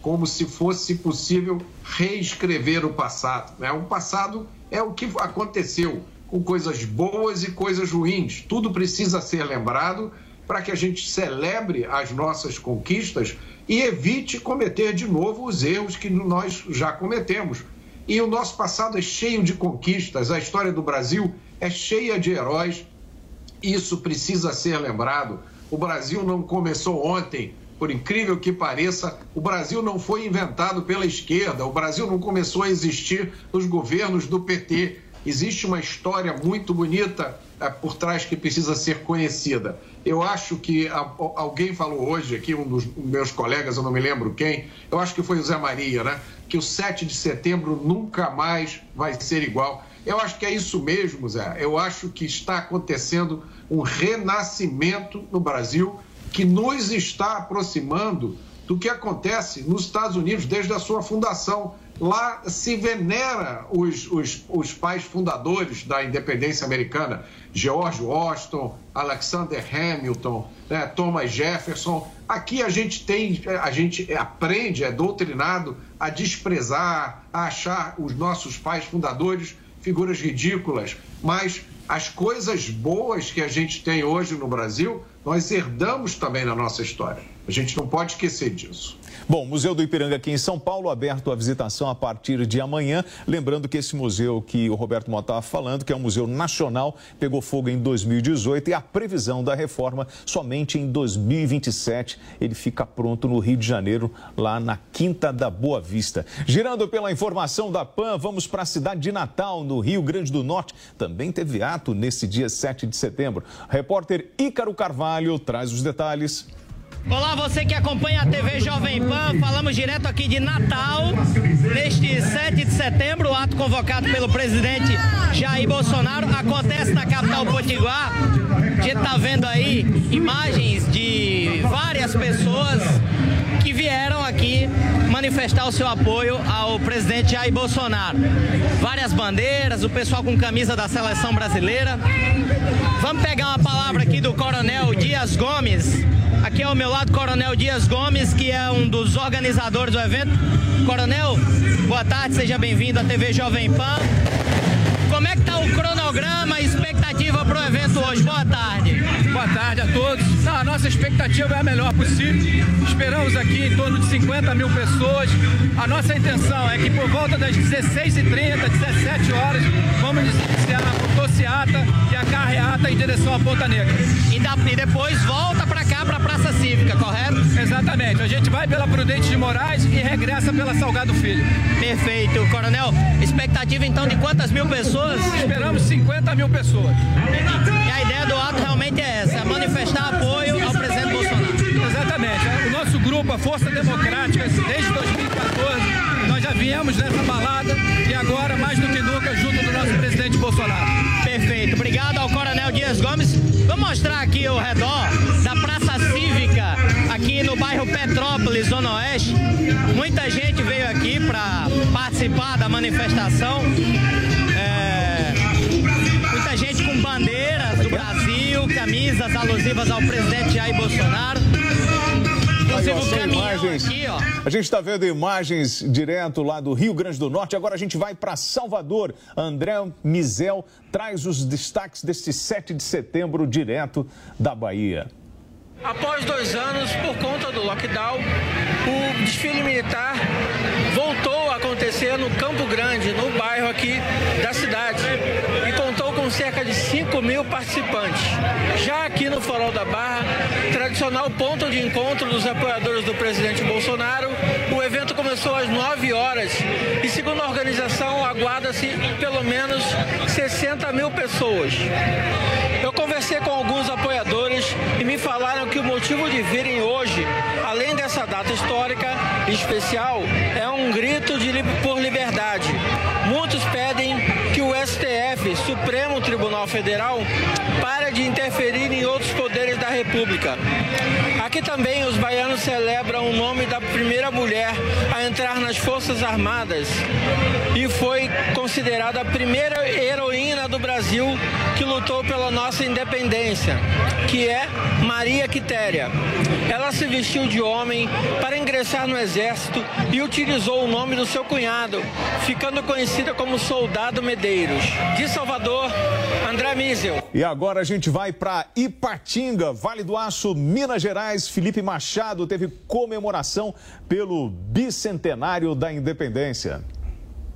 como se fosse possível reescrever o passado. Né? O passado é o que aconteceu, com coisas boas e coisas ruins. Tudo precisa ser lembrado para que a gente celebre as nossas conquistas e evite cometer de novo os erros que nós já cometemos. E o nosso passado é cheio de conquistas, a história do Brasil é cheia de heróis. Isso precisa ser lembrado. O Brasil não começou ontem, por incrível que pareça, o Brasil não foi inventado pela esquerda, o Brasil não começou a existir nos governos do PT. Existe uma história muito bonita é, por trás que precisa ser conhecida. Eu acho que alguém falou hoje aqui, um dos meus colegas, eu não me lembro quem, eu acho que foi o Zé Maria, né? Que o 7 de setembro nunca mais vai ser igual. Eu acho que é isso mesmo, Zé. Eu acho que está acontecendo um renascimento no Brasil que nos está aproximando do que acontece nos Estados Unidos desde a sua fundação. Lá se venera os, os, os pais fundadores da independência americana, George Washington, Alexander Hamilton, né, Thomas Jefferson. Aqui a gente tem, a gente aprende, é doutrinado a desprezar, a achar os nossos pais fundadores figuras ridículas, mas as coisas boas que a gente tem hoje no Brasil, nós herdamos também na nossa história. A gente não pode esquecer disso. Bom, Museu do Ipiranga aqui em São Paulo, aberto à visitação a partir de amanhã. Lembrando que esse museu que o Roberto Mota estava falando, que é um museu nacional, pegou fogo em 2018 e a previsão da reforma somente em 2027. Ele fica pronto no Rio de Janeiro, lá na Quinta da Boa Vista. Girando pela informação da PAN, vamos para a cidade de Natal, no Rio Grande do Norte. Também teve ato nesse dia 7 de setembro. O repórter Ícaro Carvalho traz os detalhes. Olá, você que acompanha a TV Jovem Pan, falamos direto aqui de Natal, neste 7 de setembro, o ato convocado pelo presidente Jair Bolsonaro acontece na capital Potiguar. A gente está vendo aí imagens de várias pessoas vieram aqui manifestar o seu apoio ao presidente Jair Bolsonaro. Várias bandeiras, o pessoal com camisa da seleção brasileira. Vamos pegar uma palavra aqui do Coronel Dias Gomes, Aqui ao meu lado, Coronel Dias Gomes, que é um dos organizadores do evento. Coronel, boa tarde, seja bem-vindo à TV Jovem Pan. Como é que está o cronograma e expectativa para o evento hoje? Boa tarde. Boa tarde a todos. Não, a nossa expectativa é a melhor possível. Esperamos aqui em torno de 50 mil pessoas. A nossa intenção é que por volta das 16h30, 17 horas, vamos iniciar a motociata e a carreata em direção à Ponta Negra. E, da, e depois volta para cá, para a Praça Cívica, correto? Exatamente. A gente vai pela Prudente de Moraes e regressa pela Salgado Filho. Perfeito. Coronel, expectativa então de quantas mil pessoas? Esperamos 50 mil pessoas. E a ideia do ato realmente é essa, é manifestar apoio ao presidente Bolsonaro. Exatamente. O nosso grupo, a Força Democrática, desde 2014, nós já viemos nessa balada e agora, mais do que nunca, junto do nosso presidente Bolsonaro. Perfeito. Obrigado ao Coronel Dias Gomes. Vamos mostrar aqui o redor da Praça Cívica, aqui no bairro Petrópolis, Zona Oeste. Muita gente veio aqui para participar da manifestação. Camisas alusivas ao presidente Jair Bolsonaro. Aí, ó, são imagens. Aqui, a gente está vendo imagens direto lá do Rio Grande do Norte. Agora a gente vai para Salvador. André Mizel traz os destaques deste 7 de setembro direto da Bahia. Após dois anos, por conta do lockdown, o desfile militar voltou a acontecer no Campo Grande, no bairro aqui da cidade, com cerca de 5 mil participantes. Já aqui no Farol da Barra, tradicional ponto de encontro dos apoiadores do presidente Bolsonaro, o evento começou às 9 horas e, segundo a organização, aguarda-se pelo menos 60 mil pessoas. Eu conversei com alguns apoiadores e me falaram que o motivo de virem hoje, além dessa data histórica especial, é um grito de, por STF, Supremo Tribunal Federal, pare de interferir em outros poderes da República. Aqui também os baianos celebram o nome da primeira mulher a entrar nas Forças Armadas e foi considerada a primeira heroína do Brasil que lutou pela nossa independência, que é Maria Quitéria. Ela se vestiu de homem para ingressar no exército e utilizou o nome do seu cunhado, ficando conhecida como Soldado Medeiros. De Salvador, André Mísel. E agora a gente vai para Ipatinga, Vale do Aço, Minas Gerais. Felipe Machado teve comemoração pelo bicentenário da independência.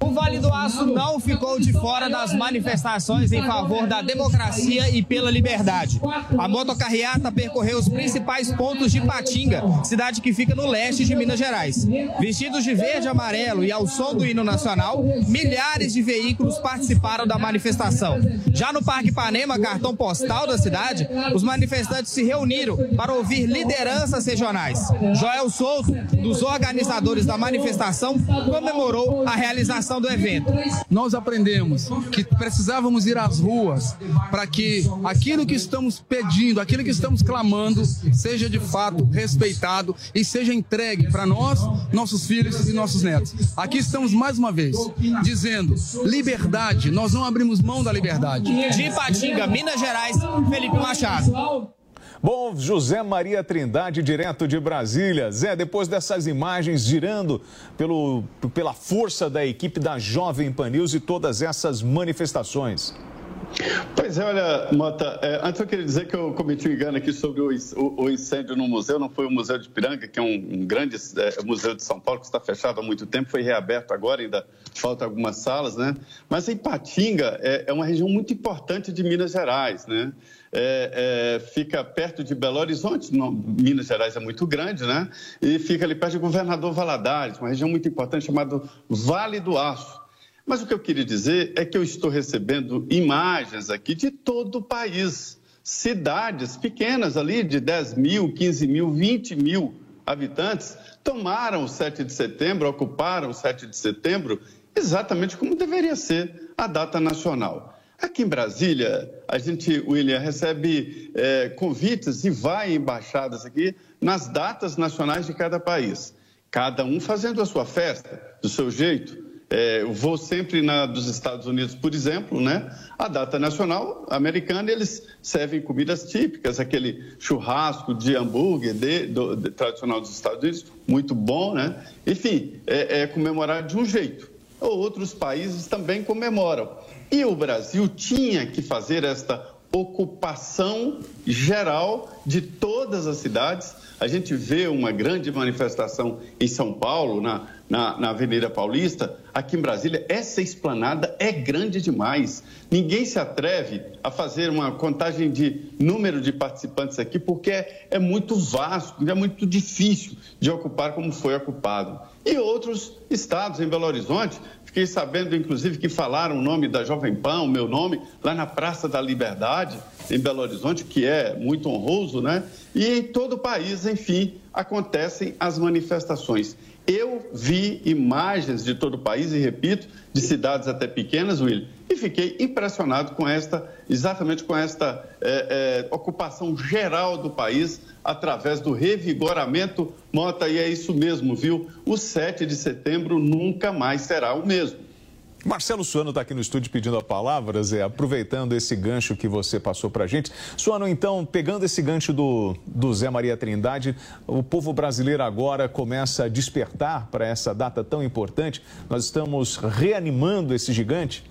O Vale do Aço não ficou de fora das manifestações em favor da democracia e pela liberdade. A motocarreata percorreu os principais pontos de Patinga, cidade que fica no leste de Minas Gerais. Vestidos de verde e amarelo e ao som do hino nacional, milhares de veículos participaram da manifestação. Já no Parque Ipanema, cartão postal da cidade, os manifestantes se reuniram para ouvir lideranças regionais. Joel Souto, dos organizadores da manifestação, comemorou a realização do evento. Nós aprendemos que precisávamos ir às ruas para que aquilo que estamos pedindo, aquilo que estamos clamando, seja de fato respeitado e seja entregue para nós, nossos filhos e nossos netos. Aqui estamos mais uma vez dizendo liberdade, nós não abrimos mão da liberdade. De Ipatinga, Minas Gerais, Felipe Machado. Bom, José Maria Trindade, direto de Brasília. Zé, depois dessas imagens girando pelo, pela força da equipe da Jovem Pan News e todas essas manifestações. Pois é, olha, Mota, é, antes eu queria dizer que eu cometi um engano aqui sobre o, o, o incêndio no museu, não foi o Museu de Piranga, que é um, um grande é, museu de São Paulo, que está fechado há muito tempo, foi reaberto agora, ainda falta algumas salas, né? Mas em Patinga é, é uma região muito importante de Minas Gerais, né? É, é, fica perto de Belo Horizonte, Minas Gerais é muito grande, né? E fica ali perto de Governador Valadares, uma região muito importante chamada Vale do Aço. Mas o que eu queria dizer é que eu estou recebendo imagens aqui de todo o país. Cidades pequenas ali, de 10 mil, 15 mil, 20 mil habitantes, tomaram o 7 de setembro, ocuparam o 7 de setembro, exatamente como deveria ser a data nacional. Aqui em Brasília, a gente, William, recebe é, convites e vai em embaixadas aqui nas datas nacionais de cada país. Cada um fazendo a sua festa, do seu jeito. É, eu vou sempre na dos Estados Unidos, por exemplo, né? A data nacional americana, eles servem comidas típicas, aquele churrasco de hambúrguer de, do, de, tradicional dos Estados Unidos, muito bom, né? Enfim, é, é comemorado de um jeito. Outros países também comemoram. E o Brasil tinha que fazer esta ocupação geral de todas as cidades. A gente vê uma grande manifestação em São Paulo, na, na, na, Avenida Paulista, aqui em Brasília, essa esplanada é grande demais. Ninguém se atreve a fazer uma contagem de número de participantes aqui, porque é, é muito vasto, é muito difícil de ocupar como foi ocupado. E outros estados, em Belo Horizonte, fiquei sabendo, inclusive, que falaram o nome da Jovem Pan, o meu nome, lá na Praça da Liberdade, em Belo Horizonte, que é muito honroso, né? E em todo o país, enfim, acontecem as manifestações. Eu vi imagens de todo o país, e repito, de cidades até pequenas, Will, e fiquei impressionado com esta, exatamente com esta é, é, ocupação geral do país através do revigoramento Mota, e é isso mesmo, viu? O 7 de setembro nunca mais será o mesmo. Marcelo Suano está aqui no estúdio pedindo a palavra, Zé, aproveitando esse gancho que você passou para a gente. Suano, então, pegando esse gancho do, do Zé Maria Trindade, o povo brasileiro agora começa a despertar para essa data tão importante. Nós estamos reanimando esse gigante?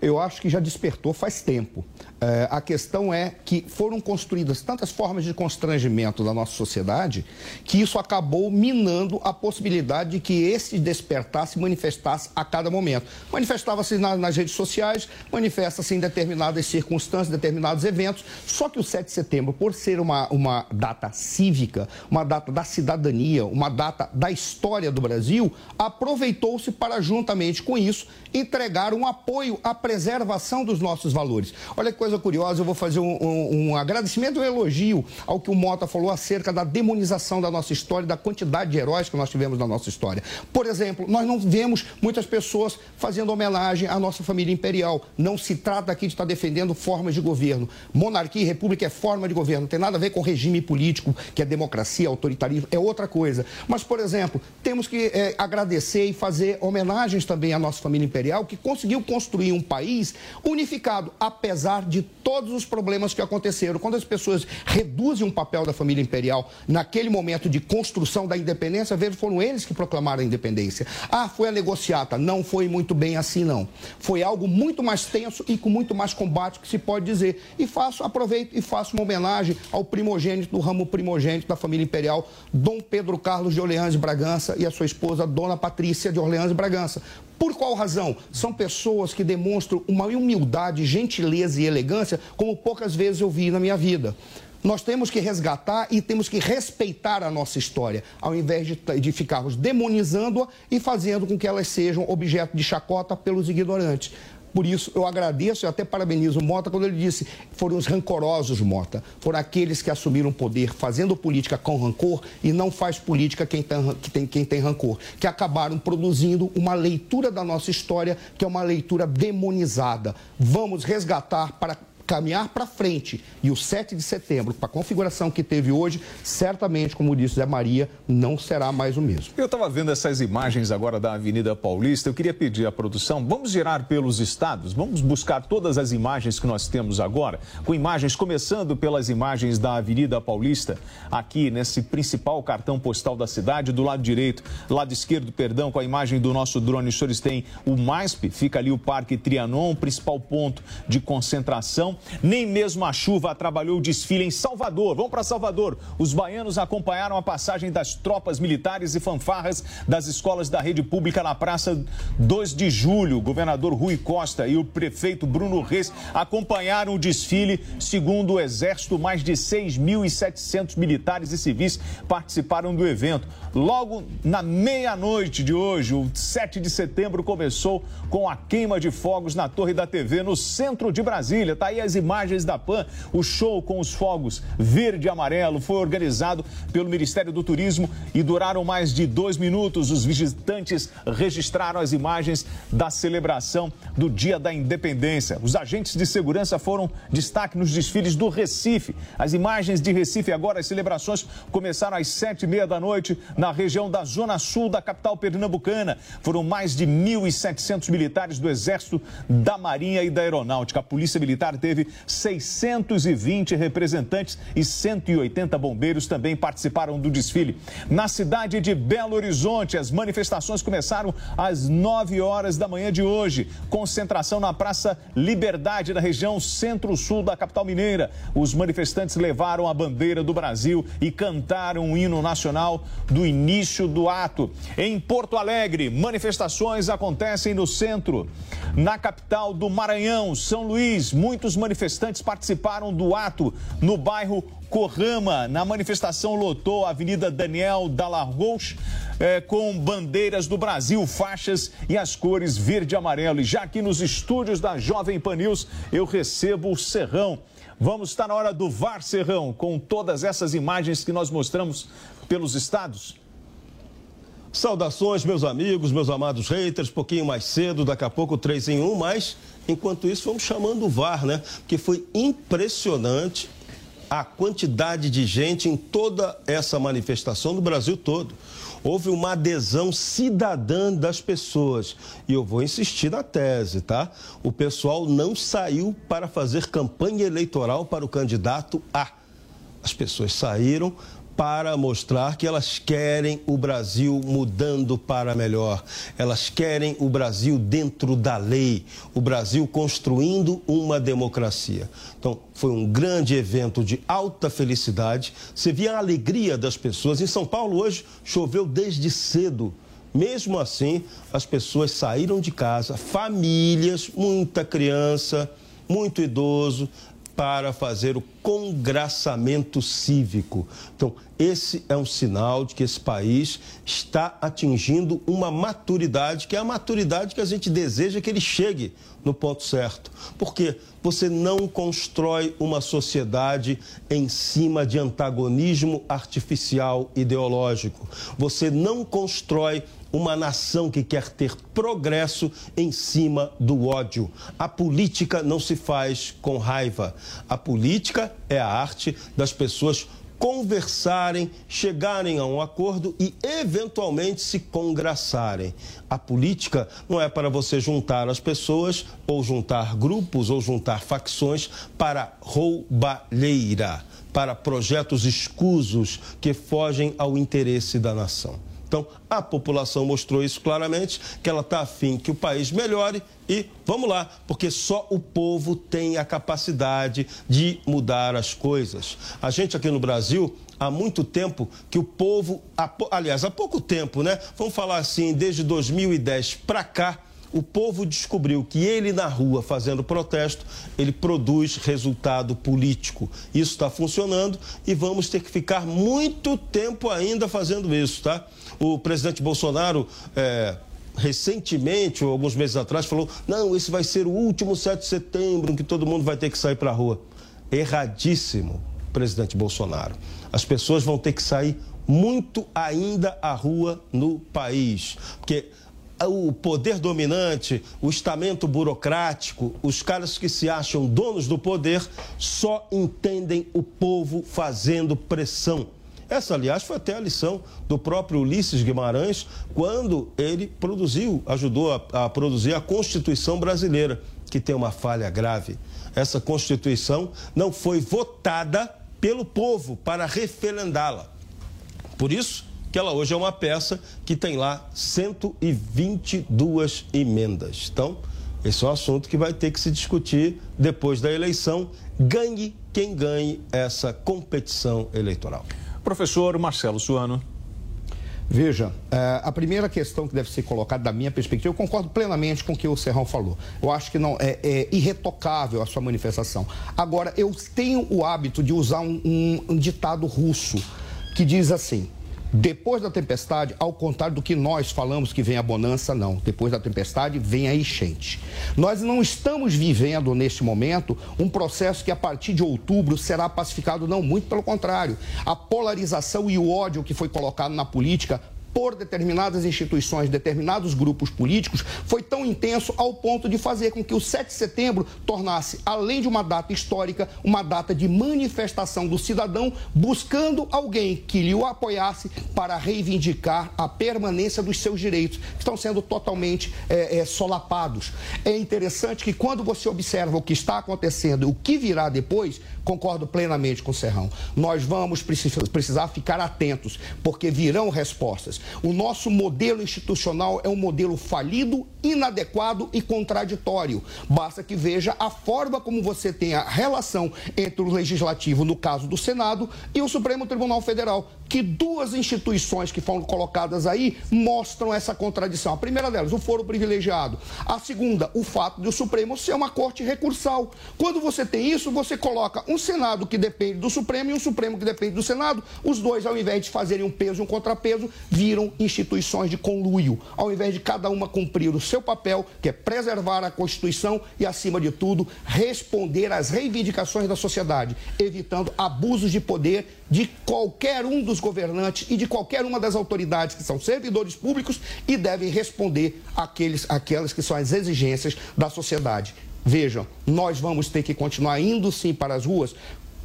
Eu acho que já despertou faz tempo. É, a questão é que foram construídas tantas formas de constrangimento da nossa sociedade que isso acabou minando a possibilidade de que esse despertar se manifestasse a cada momento. Manifestava-se na, nas redes sociais, manifesta-se em determinadas circunstâncias, determinados eventos. Só que o 7 de setembro, por ser uma, uma data cívica, uma data da cidadania, uma data da história do Brasil, aproveitou-se para, juntamente com isso, entregar um apoio apoio à preservação dos nossos valores. Olha que coisa curiosa, eu vou fazer um, um, um agradecimento, um elogio ao que o Mota falou acerca da demonização da nossa história, da quantidade de heróis que nós tivemos na nossa história. Por exemplo, nós não vemos muitas pessoas fazendo homenagem à nossa família imperial. Não se trata aqui de estar defendendo formas de governo. Monarquia e república é forma de governo, não tem nada a ver com regime político, que é democracia, autoritarismo, é outra coisa. Mas, por exemplo, temos que é, agradecer e fazer homenagens também à nossa família imperial, que conseguiu construir um país unificado, apesar de todos os problemas que aconteceram. Quando as pessoas reduzem o papel da família imperial naquele momento de construção da independência, veja, foram eles que proclamaram a independência. Ah, foi a negociata. Não foi muito bem assim, não. Foi algo muito mais tenso e com muito mais combate que se pode dizer. E faço, aproveito e faço uma homenagem ao primogênito do ramo primogênito da família imperial, Dom Pedro Carlos de Orleans e Bragança e a sua esposa, Dona Patrícia de Orleans e Bragança. Por qual razão? São pessoas que demonstram uma humildade, gentileza e elegância como poucas vezes eu vi na minha vida. Nós temos que resgatar e temos que respeitar a nossa história, ao invés de, de ficarmos demonizando-a e fazendo com que elas sejam objeto de chacota pelos ignorantes. Por isso, eu agradeço e até parabenizo o Mota quando ele disse foram os rancorosos, Mota. Foram aqueles que assumiram o poder fazendo política com rancor e não faz política quem tem, quem, quem tem rancor. Que acabaram produzindo uma leitura da nossa história que é uma leitura demonizada. Vamos resgatar para caminhar para frente. E o 7 de setembro, com a configuração que teve hoje, certamente, como disse Zé Maria, não será mais o mesmo. Eu estava vendo essas imagens agora da Avenida Paulista. Eu queria pedir à produção, vamos girar pelos estados, vamos buscar todas as imagens que nós temos agora, com imagens começando pelas imagens da Avenida Paulista, aqui nesse principal cartão postal da cidade, do lado direito, lado esquerdo, perdão, com a imagem do nosso drone, os senhores têm o MASP, fica ali o Parque Trianon, principal ponto de concentração. Nem mesmo a chuva atrapalhou o desfile em Salvador. Vamos para Salvador. Os baianos acompanharam a passagem das tropas militares e fanfarras das escolas da rede pública na Praça 2 de Julho. O governador Rui Costa e o prefeito Bruno Reis acompanharam o desfile. Segundo o Exército, mais de 6.700 militares e civis participaram do evento. Logo na meia-noite de hoje, o 7 de setembro, começou com a queima de fogos na Torre da TV, no centro de Brasília. Está aí as imagens da PAN. O show com os fogos verde e amarelo foi organizado pelo Ministério do Turismo e duraram mais de dois minutos. Os visitantes registraram as imagens da celebração do Dia da Independência. Os agentes de segurança foram destaque nos desfiles do Recife. As imagens de Recife agora, as celebrações começaram às sete e meia da noite na região da Zona Sul da capital pernambucana. Foram mais de 1.700 militares do Exército, da Marinha e da Aeronáutica. A Polícia Militar teve 620 representantes e 180 bombeiros também participaram do desfile. Na cidade de Belo Horizonte, as manifestações começaram às 9 horas da manhã de hoje. Concentração na Praça Liberdade, na região centro-sul da capital mineira. Os manifestantes levaram a bandeira do Brasil e cantaram o hino nacional do início do ato. Em Porto Alegre, manifestações acontecem no centro. Na capital do Maranhão, São Luís, muitos manifestantes participaram do ato no bairro Corrama. Na manifestação lotou a Avenida Daniel Dallarros é, com bandeiras do Brasil, faixas e as cores verde e amarelo. E já aqui nos estúdios da Jovem Pan News, eu recebo o Serrão. Vamos estar na hora do VAR Serrão, com todas essas imagens que nós mostramos pelos estados. Saudações, meus amigos, meus amados haters. Pouquinho mais cedo, daqui a pouco 3 em 1, mas enquanto isso vamos chamando o VAR, né? Porque foi impressionante a quantidade de gente em toda essa manifestação do Brasil todo. Houve uma adesão cidadã das pessoas. E eu vou insistir na tese, tá? O pessoal não saiu para fazer campanha eleitoral para o candidato A. As pessoas saíram para mostrar que elas querem o Brasil mudando para melhor. Elas querem o Brasil dentro da lei, o Brasil construindo uma democracia. Então, foi um grande evento de alta felicidade. Você via a alegria das pessoas. Em São Paulo, hoje, choveu desde cedo. Mesmo assim, as pessoas saíram de casa, famílias, muita criança, muito idoso, para fazer o congraçamento cívico. Então, esse é um sinal de que esse país está atingindo uma maturidade, que é a maturidade que a gente deseja que ele chegue no ponto certo. Porque você não constrói uma sociedade em cima de antagonismo artificial ideológico. Você não constrói uma nação que quer ter progresso em cima do ódio. A política não se faz com raiva. A política é a arte das pessoas conversarem, chegarem a um acordo e, eventualmente, se congraçarem. A política não é para você juntar as pessoas, ou juntar grupos, ou juntar facções para roubalheira, para projetos escusos que fogem ao interesse da nação. Então, a população mostrou isso claramente, que ela está afim que o país melhore e vamos lá, porque só o povo tem a capacidade de mudar as coisas. A gente aqui no Brasil, há muito tempo que o povo, aliás, há pouco tempo, né? Vamos falar assim, desde 2010 para cá, o povo descobriu que ele na rua fazendo protesto, ele produz resultado político. Isso está funcionando e vamos ter que ficar muito tempo ainda fazendo isso, tá? O presidente Bolsonaro. É, recentemente, ou alguns meses atrás, falou: não, esse vai ser o último 7 de setembro em que todo mundo vai ter que sair para a rua. Erradíssimo, presidente Bolsonaro. As pessoas vão ter que sair muito ainda à rua no país. Porque o poder dominante, o estamento burocrático, os caras que se acham donos do poder, só entendem o povo fazendo pressão. Essa, aliás, foi até a lição do próprio Ulisses Guimarães, quando ele produziu, ajudou a, a produzir a Constituição brasileira, que tem uma falha grave. Essa Constituição não foi votada pelo povo para referendá-la. Por isso, que ela hoje é uma peça que tem lá 122 emendas. Então, esse é um assunto que vai ter que se discutir depois da eleição. Ganhe quem ganhe essa competição eleitoral. Professor Marcelo Suano. Veja, é, a primeira questão que deve ser colocada da minha perspectiva, eu concordo plenamente com o que o Serrão falou. Eu acho que não é, é irretocável a sua manifestação. Agora, eu tenho o hábito de usar um, um, um ditado russo que diz assim: depois da tempestade, ao contrário do que nós falamos que vem a bonança, não. Depois da tempestade vem a enchente. Nós não estamos vivendo neste momento um processo que a partir de outubro será pacificado, não, muito pelo contrário. A polarização e o ódio que foi colocado na política por determinadas instituições, determinados grupos políticos, foi tão intenso ao ponto de fazer com que o 7 de setembro tornasse, além de uma data histórica, uma data de manifestação do cidadão buscando alguém que lhe o apoiasse para reivindicar a permanência dos seus direitos, que estão sendo totalmente é, é, solapados. É interessante que quando você observa o que está acontecendo, o que virá depois, concordo plenamente com o Serrão. Nós vamos precisar ficar atentos, porque virão respostas. O nosso modelo institucional é um modelo falido, inadequado e contraditório. Basta que veja a forma como você tem a relação entre o legislativo, no caso do Senado, e o Supremo Tribunal Federal, que duas instituições que foram colocadas aí mostram essa contradição. A primeira delas, o foro privilegiado. A segunda, o fato de o Supremo ser uma corte recursal. Quando você tem isso, você coloca um Senado que depende do Supremo e um Supremo que depende do Senado. Os dois, ao invés de fazerem um peso e um contrapeso, viram instituições de conluio. Ao invés de cada uma cumprir o seu papel, que é preservar a Constituição e, acima de tudo, responder às reivindicações da sociedade, evitando abusos de poder de qualquer um dos governantes e de qualquer uma das autoridades que são servidores públicos e devem responder àqueles, àquelas que são as exigências da sociedade. Vejam, nós vamos ter que continuar indo sim para as ruas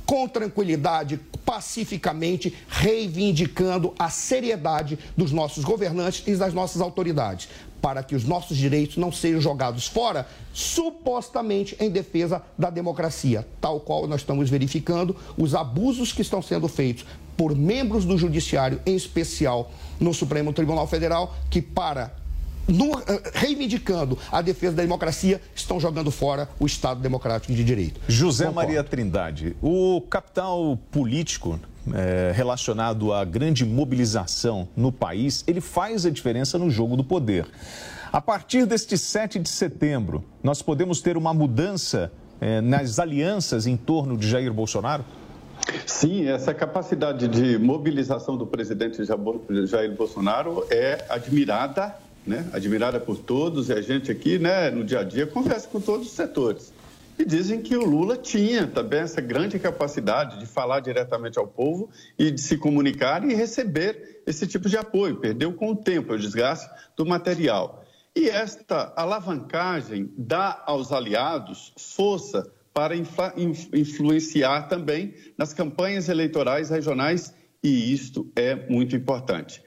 com tranquilidade, pacificamente, reivindicando a seriedade dos nossos governantes e das nossas autoridades, para que os nossos direitos não sejam jogados fora, supostamente em defesa da democracia, tal qual nós estamos verificando os abusos que estão sendo feitos por membros do Judiciário, em especial no Supremo Tribunal Federal, que para no, eh, reivindicando a defesa da democracia, estão jogando fora o Estado democrático de direito. José Concordo. Maria Trindade, o capital político é, relacionado à grande mobilização no país, ele faz a diferença no jogo do poder. A partir deste 7 de setembro, nós podemos ter uma mudança eh, nas alianças em torno de Jair Bolsonaro? Sim, essa capacidade de mobilização do presidente Jair Bolsonaro é admirada, né? admirada por todos, e a gente aqui, né, no dia a dia, conversa com todos os setores. E dizem que o Lula tinha também essa grande capacidade de falar diretamente ao povo e de se comunicar e receber esse tipo de apoio. Perdeu com o tempo, o desgaste do material. E esta alavancagem dá aos aliados força para influenciar também nas campanhas eleitorais regionais, e isto é muito importante.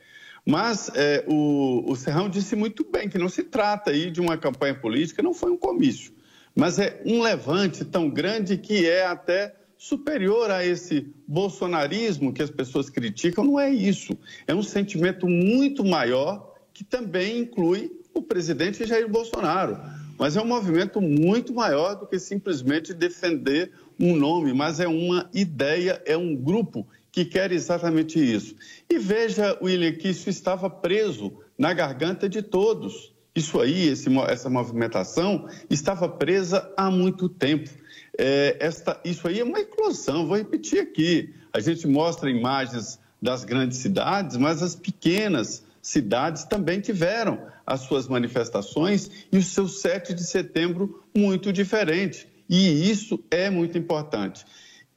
Mas é, o, o Serrão disse muito bem que não se trata aí de uma campanha política, não foi um comício, mas é um levante tão grande que é até superior a esse bolsonarismo que as pessoas criticam, não é isso. É um sentimento muito maior que também inclui o presidente Jair Bolsonaro mas é um movimento muito maior do que simplesmente defender um nome, mas é uma ideia, é um grupo que quer exatamente isso. E veja, William, que isso estava preso na garganta de todos. Isso aí, esse, essa movimentação, estava presa há muito tempo. É, esta, isso aí é uma eclosão, vou repetir aqui. A gente mostra imagens das grandes cidades, mas as pequenas cidades também tiveram as suas manifestações e o seu 7 de setembro muito diferente. E isso é muito importante.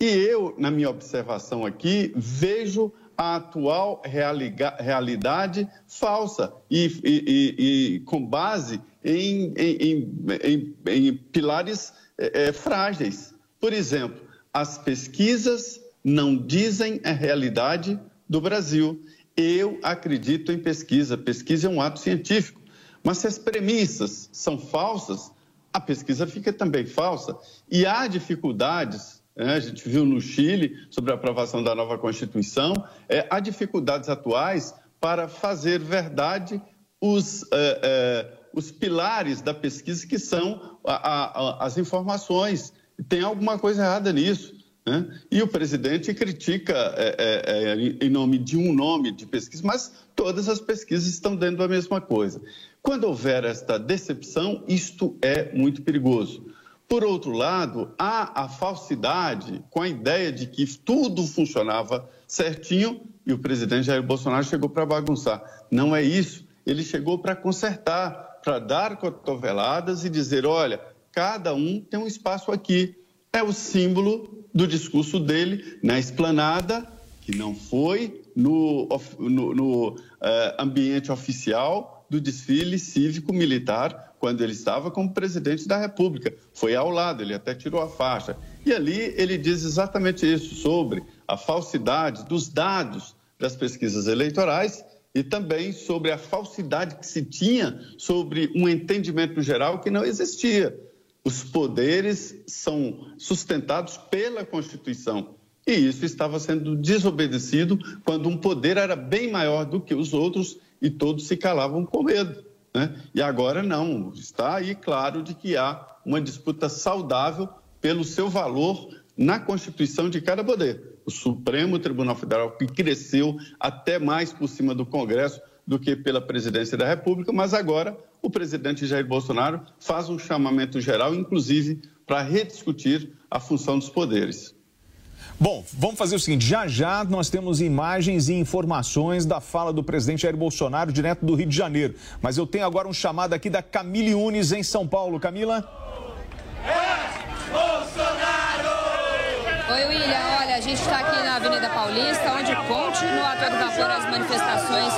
E eu, na minha observação aqui, vejo a atual realidade falsa e, e, e, e com base em, em, em, em pilares é, frágeis. Por exemplo, as pesquisas não dizem a realidade do Brasil. Eu acredito em pesquisa. Pesquisa é um ato científico. Mas se as premissas são falsas, a pesquisa fica também falsa. E há dificuldades? A gente viu no Chile, sobre a aprovação da nova Constituição, é, há dificuldades atuais para fazer verdade os, é, é, os pilares da pesquisa, que são a, a, as informações. Tem alguma coisa errada nisso. Né? E o presidente critica é, é, é, em nome de um nome de pesquisa, mas todas as pesquisas estão dentro da mesma coisa. Quando houver esta decepção, isto é muito perigoso. Por outro lado, há a falsidade com a ideia de que tudo funcionava certinho e o presidente Jair Bolsonaro chegou para bagunçar. Não é isso. Ele chegou para consertar, para dar cotoveladas e dizer: olha, cada um tem um espaço aqui. É o símbolo do discurso dele na esplanada, que não foi no, no, no uh, ambiente oficial, do desfile cívico-militar quando ele estava como presidente da República. Foi ao lado, ele até tirou a faixa. E ali ele diz exatamente isso sobre a falsidade dos dados das pesquisas eleitorais e também sobre a falsidade que se tinha sobre um entendimento geral que não existia. Os poderes são sustentados pela Constituição. E isso estava sendo desobedecido quando um poder era bem maior do que os outros e todos se calavam com medo. Né? E agora não, está aí claro de que há uma disputa saudável pelo seu valor na constituição de cada poder. O Supremo Tribunal Federal, que cresceu até mais por cima do Congresso do que pela presidência da República, mas agora o presidente Jair Bolsonaro faz um chamamento geral, inclusive para rediscutir a função dos poderes. Bom, vamos fazer o seguinte: já já nós temos imagens e informações da fala do presidente Jair Bolsonaro direto do Rio de Janeiro. Mas eu tenho agora um chamado aqui da Camille Unes em São Paulo. Camila? É Bolsonaro! Oi, William. Olha, a gente está aqui na Avenida Paulista, onde continua a todo vapor as manifestações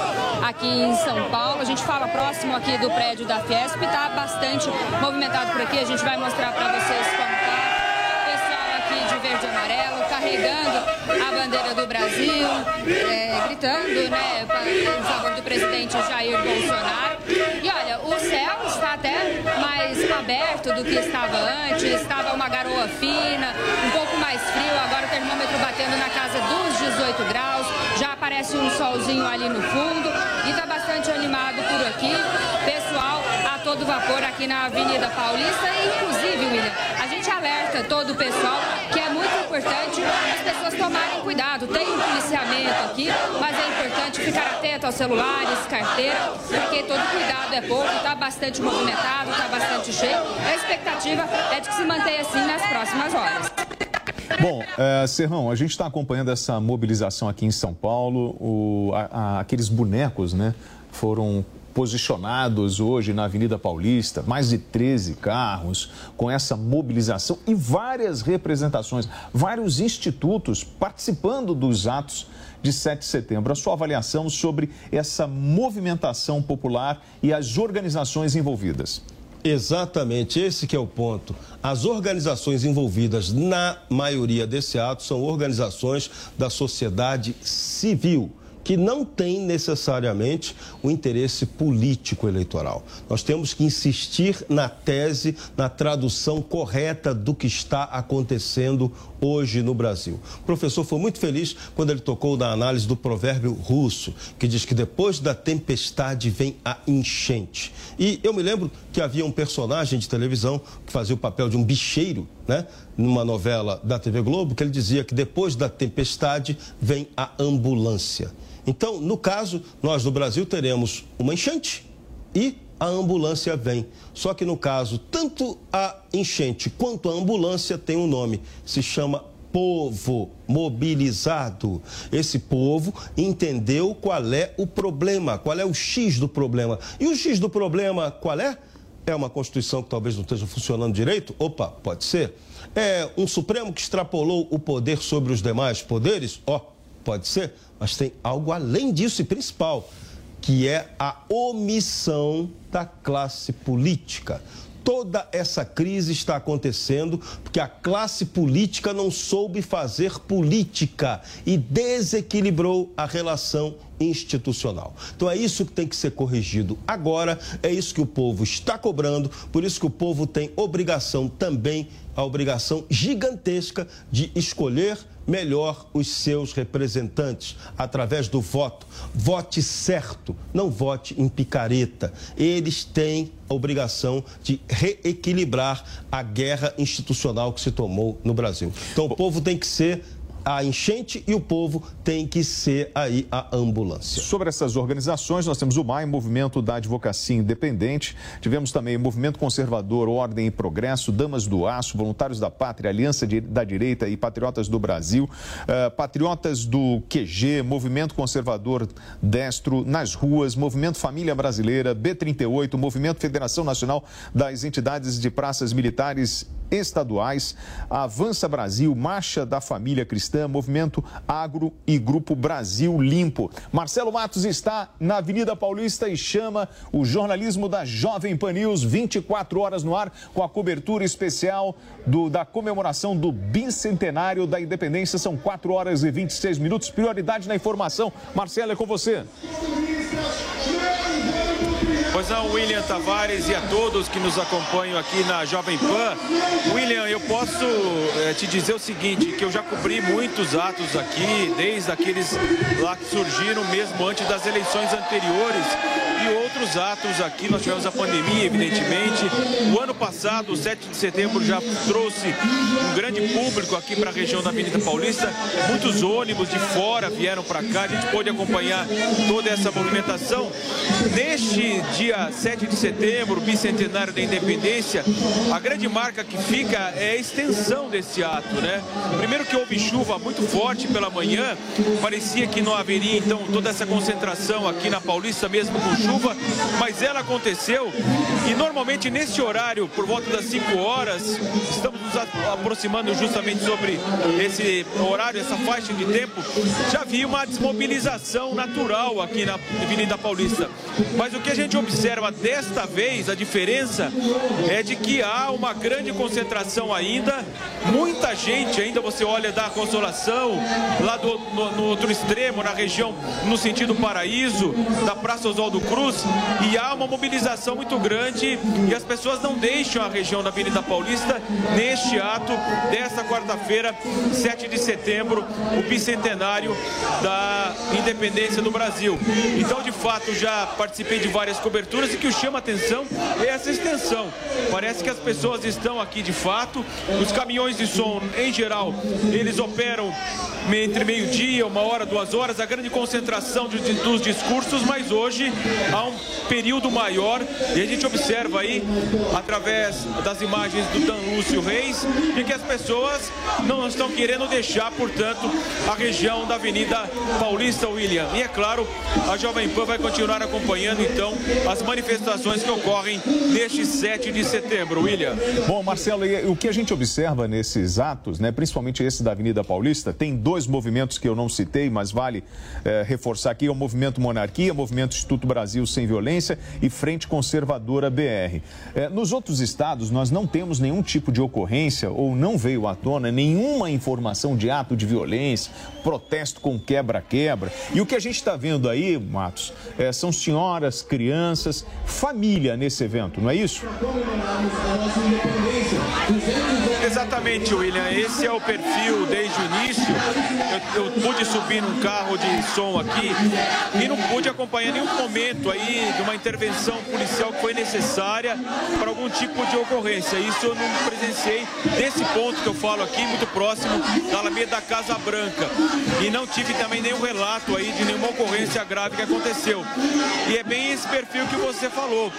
aqui em São Paulo. A gente fala próximo aqui do prédio da Fiesp, está bastante movimentado por aqui. A gente vai mostrar para vocês como está. Pessoal aqui de verde e amarelo carregando a bandeira do Brasil, é, gritando né, em favor do presidente Jair Bolsonaro. E olha, o céu está até mais aberto do que estava antes, estava uma garoa fina, um pouco mais frio, agora o termômetro batendo na casa dos 18 graus, já aparece um solzinho ali no fundo. E está bastante animado por aqui. Pessoal a todo vapor aqui na Avenida Paulista, e, inclusive, William, a gente alerta todo o pessoal que é importante as pessoas tomarem cuidado. Tem um policiamento aqui, mas é importante ficar atento aos celulares, carteira, porque todo cuidado é pouco, está bastante movimentado, está bastante cheio. A expectativa é de que se mantenha assim nas próximas horas. Bom, é, Serrão, a gente está acompanhando essa mobilização aqui em São Paulo. O, a, a, aqueles bonecos, né, foram posicionados hoje na Avenida Paulista, mais de 13 carros com essa mobilização e várias representações, vários institutos participando dos atos de 7 de setembro. A sua avaliação sobre essa movimentação popular e as organizações envolvidas. Exatamente, esse que é o ponto. As organizações envolvidas na maioria desse ato são organizações da sociedade civil que não tem necessariamente o interesse político eleitoral. Nós temos que insistir na tese, na tradução correta do que está acontecendo hoje no Brasil. O professor foi muito feliz quando ele tocou na análise do provérbio russo, que diz que depois da tempestade vem a enchente. E eu me lembro que havia um personagem de televisão que fazia o papel de um bicheiro, né? Numa novela da TV Globo, que ele dizia que depois da tempestade vem a ambulância. Então, no caso, nós no Brasil teremos uma enchente e a ambulância vem. Só que no caso, tanto a enchente quanto a ambulância tem um nome, se chama povo mobilizado. Esse povo entendeu qual é o problema, qual é o X do problema. E o X do problema qual é? É uma Constituição que talvez não esteja funcionando direito? Opa, pode ser. É um Supremo que extrapolou o poder sobre os demais poderes? Ó, oh, pode ser. Mas tem algo além disso e principal, que é a omissão da classe política. Toda essa crise está acontecendo porque a classe política não soube fazer política e desequilibrou a relação institucional. Então é isso que tem que ser corrigido agora, é isso que o povo está cobrando, por isso que o povo tem obrigação também, a obrigação gigantesca de escolher melhor os seus representantes através do voto. Vote certo, não vote em picareta. Eles têm a obrigação de reequilibrar a guerra institucional que se tomou no Brasil. Então o povo tem que ser a enchente e o povo tem que ser aí a ambulância. Sobre essas organizações, nós temos o MAI, Movimento da Advocacia Independente, tivemos também o Movimento Conservador, Ordem e Progresso, Damas do Aço, Voluntários da Pátria, Aliança da Direita e Patriotas do Brasil, uh, Patriotas do QG, Movimento Conservador Destro, Nas Ruas, Movimento Família Brasileira, B38, Movimento Federação Nacional das Entidades de Praças Militares estaduais, Avança Brasil, Marcha da Família Cristã, Movimento Agro e Grupo Brasil Limpo. Marcelo Matos está na Avenida Paulista e chama o jornalismo da Jovem Pan News, 24 horas no ar, com a cobertura especial do, da comemoração do bicentenário da independência. São 4 horas e 26 minutos. Prioridade na informação. Marcelo, é com você. Pois não, William Tavares e a todos que nos acompanham aqui na Jovem Pan. William, eu posso é, te dizer o seguinte, que eu já cobri muitos atos aqui, desde aqueles lá que surgiram mesmo antes das eleições anteriores e outros atos aqui. Nós tivemos a pandemia, evidentemente. O ano passado, o 7 de setembro, já trouxe um grande público aqui para a região da Avenida Paulista. Muitos ônibus de fora vieram para cá. A gente pôde acompanhar toda essa movimentação. Neste dia 7 de setembro, bicentenário da independência, a grande marca que fica é a extensão desse ato, né? Primeiro que houve chuva muito forte pela manhã, parecia que não haveria então toda essa concentração aqui na Paulista mesmo com chuva, mas ela aconteceu e normalmente nesse horário, por volta das 5 horas, estamos nos aproximando justamente sobre esse horário, essa faixa de tempo, já havia uma desmobilização natural aqui na Avenida Paulista. Mas o que a gente observa desta vez, a diferença é de que há uma grande concentração ainda, muita gente ainda, você olha da Consolação, lá do, no, no outro extremo, na região, no sentido Paraíso, da Praça Oswaldo Cruz, Cruz e há uma mobilização muito grande e as pessoas não deixam a região da Avenida Paulista neste ato desta quarta-feira, 7 de setembro, o bicentenário da independência do Brasil. Então, de fato, já participei de várias coberturas e que o chama atenção é essa extensão. Parece que as pessoas estão aqui de fato, os caminhões de som, em geral, eles operam entre meio-dia, uma hora, duas horas, a grande concentração de, de, dos discursos, mas hoje há um período maior e a gente observa aí, através das imagens do Dan Lúcio Reis, de que as pessoas não estão querendo deixar, portanto, a região da Avenida Paulista William. E é claro, a Jovem Pan vai continuar acompanhando então as manifestações que ocorrem neste 7 de setembro. William. Bom, Marcelo, o que a gente observa nesses atos, né, principalmente esse da Avenida Paulista, tem dois movimentos que eu não citei, mas vale é, reforçar aqui: é o Movimento Monarquia, Movimento Instituto Brasil Sem Violência e Frente Conservadora BR. É, nos outros estados, nós não temos nenhum tipo de ocorrência ou não veio à tona nenhuma informação de ato de violência, protesto com quebra-quebra. E o que a gente está vendo aí, Matos, é, são senhoras, crianças, família nesse evento, não é isso? Exatamente, William. Esse é o perfil desde o início. Eu, eu, pude subir num carro de som aqui e não pude acompanhar nenhum momento aí de uma intervenção policial que foi necessária para algum tipo de ocorrência. Isso eu não presenciei desse ponto que eu falo aqui, muito próximo da Alameda da Casa Branca. E não tive também nenhum relato aí de nenhuma ocorrência grave que aconteceu. E é bem esse perfil que você falou.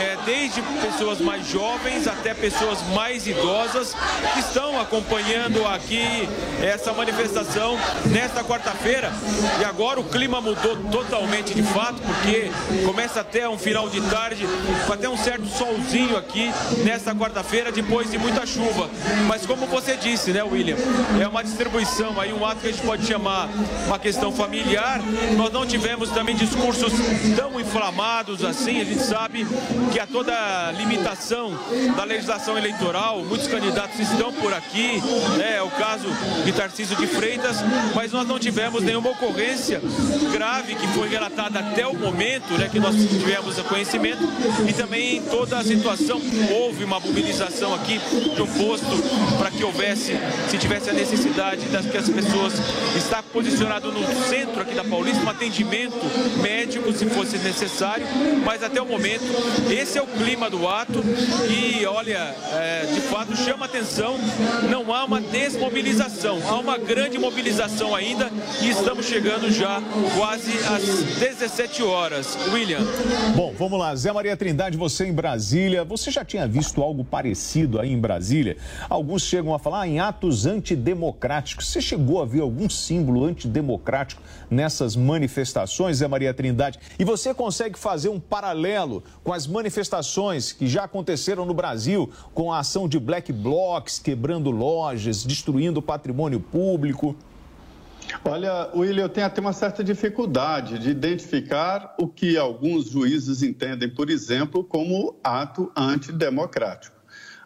É, desde pessoas mais jovens até pessoas mais idosas que estão acompanhando aqui essa manifestação nesta quarta-feira. E agora o clima mudou totalmente de fato, porque começa até um final de tarde, até um certo solzinho aqui nesta quarta-feira, depois de muita chuva. Mas como você disse, né, William? É uma distribuição aí, um ato que a gente pode chamar uma questão familiar. Nós não tivemos também discursos tão inflamados assim. A gente sabe que há toda limitação da legislação eleitoral, muitos candidatos estão por aqui, né? É o caso de Tarcísio de Freitas, mas nós não tivemos nenhuma ocorrência grave que foi relatada até o momento, né? Que nós tivemos conhecimento e também em toda a situação houve uma mobilização aqui de um posto para que houvesse, se tivesse a necessidade das que as pessoas estar posicionado no centro aqui da Paulista, um atendimento médico se fosse necessário, mas até o momento esse é o clima do ato e olha, é, de fato chama atenção, não há uma desmobilização, há uma grande mobilização ainda e estamos chegando já quase às 17 horas. William. Bom, vamos lá. Zé Maria Trindade, você em Brasília, você já tinha visto algo parecido aí em Brasília? Alguns chegam a falar em atos antidemocráticos. Você chegou a ver algum símbolo antidemocrático nessas manifestações, Zé Maria Trindade? E você consegue fazer um paralelo com as manifestações que já aconteceram no Brasil, com a ação de black blocs, quebrando lojas, destruindo patrimônio público? Olha, William, eu tenho até uma certa dificuldade de identificar o que alguns juízes entendem, por exemplo, como ato antidemocrático.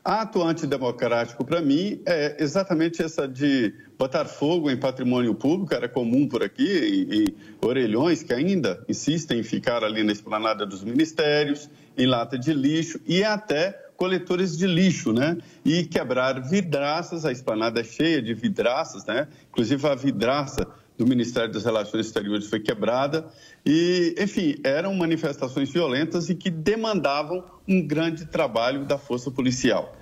Ato antidemocrático, para mim, é exatamente essa de botar fogo em patrimônio público, era comum por aqui, e, orelhões que ainda insistem em ficar ali na esplanada dos ministérios, em lata de lixo e até coletores de lixo, né? E quebrar vidraças, a esplanada é cheia de vidraças, né? Inclusive a vidraça do Ministério das Relações Exteriores foi quebrada. E, enfim, eram manifestações violentas e que demandavam um grande trabalho da força policial.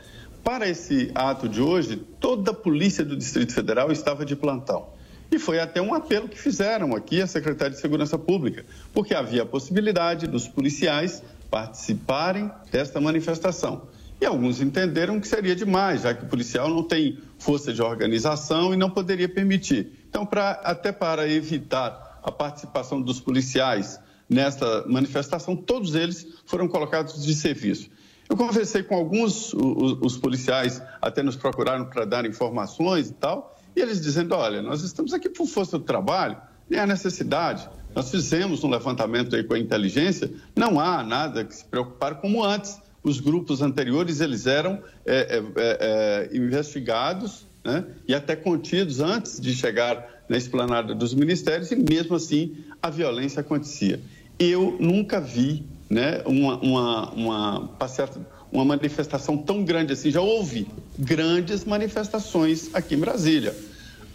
Para esse ato de hoje, toda a polícia do Distrito Federal estava de plantão. E foi até um apelo que fizeram aqui a Secretaria de Segurança Pública, porque havia a possibilidade dos policiais participarem desta manifestação. E alguns entenderam que seria demais, já que o policial não tem força de organização e não poderia permitir. Então, pra, até para evitar a participação dos policiais nesta manifestação, todos eles foram colocados de serviço. Eu conversei com alguns, os, os policiais até nos procuraram para dar informações e tal, e eles dizendo: olha, nós estamos aqui por força do trabalho, nem há necessidade. Nós fizemos um levantamento aí com a inteligência, não há nada que se preocupar como antes. Os grupos anteriores, eles eram é, é, é, investigados né, e até contidos antes de chegar na esplanada dos ministérios e mesmo assim a violência acontecia. Eu nunca vi né, uma, uma, uma, uma manifestação tão grande assim. Já houve grandes manifestações aqui em Brasília.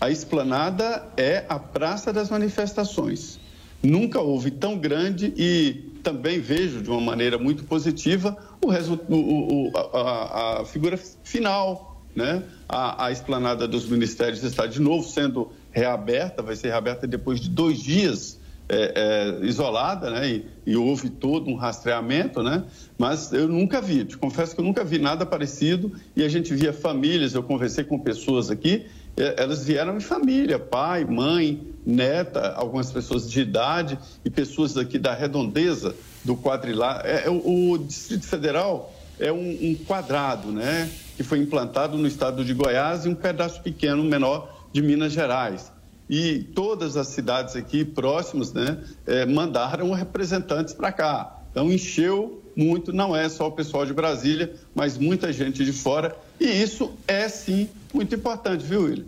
A esplanada é a praça das manifestações nunca houve tão grande e também vejo de uma maneira muito positiva o, o, a, a, figura final, né? A, a esplanada dos ministérios está de novo sendo reaberta, vai ser reaberta depois de dois dias é, é, isolada, né? E, e, houve todo um rastreamento, né? Mas eu nunca vi, te confesso que eu nunca vi nada parecido e a gente via famílias, eu conversei com pessoas aqui, elas vieram em família, pai, mãe, neta, algumas pessoas de idade e pessoas aqui da redondeza do quadrilátero. É, é, o, o Distrito Federal é um, um quadrado, né? Que foi implantado no estado de Goiás e um pedaço pequeno, menor, de Minas Gerais e todas as cidades aqui próximas né, é, mandaram representantes para cá. Então encheu muito, não é só o pessoal de Brasília, mas muita gente de fora. E isso é sim muito importante, viu, William?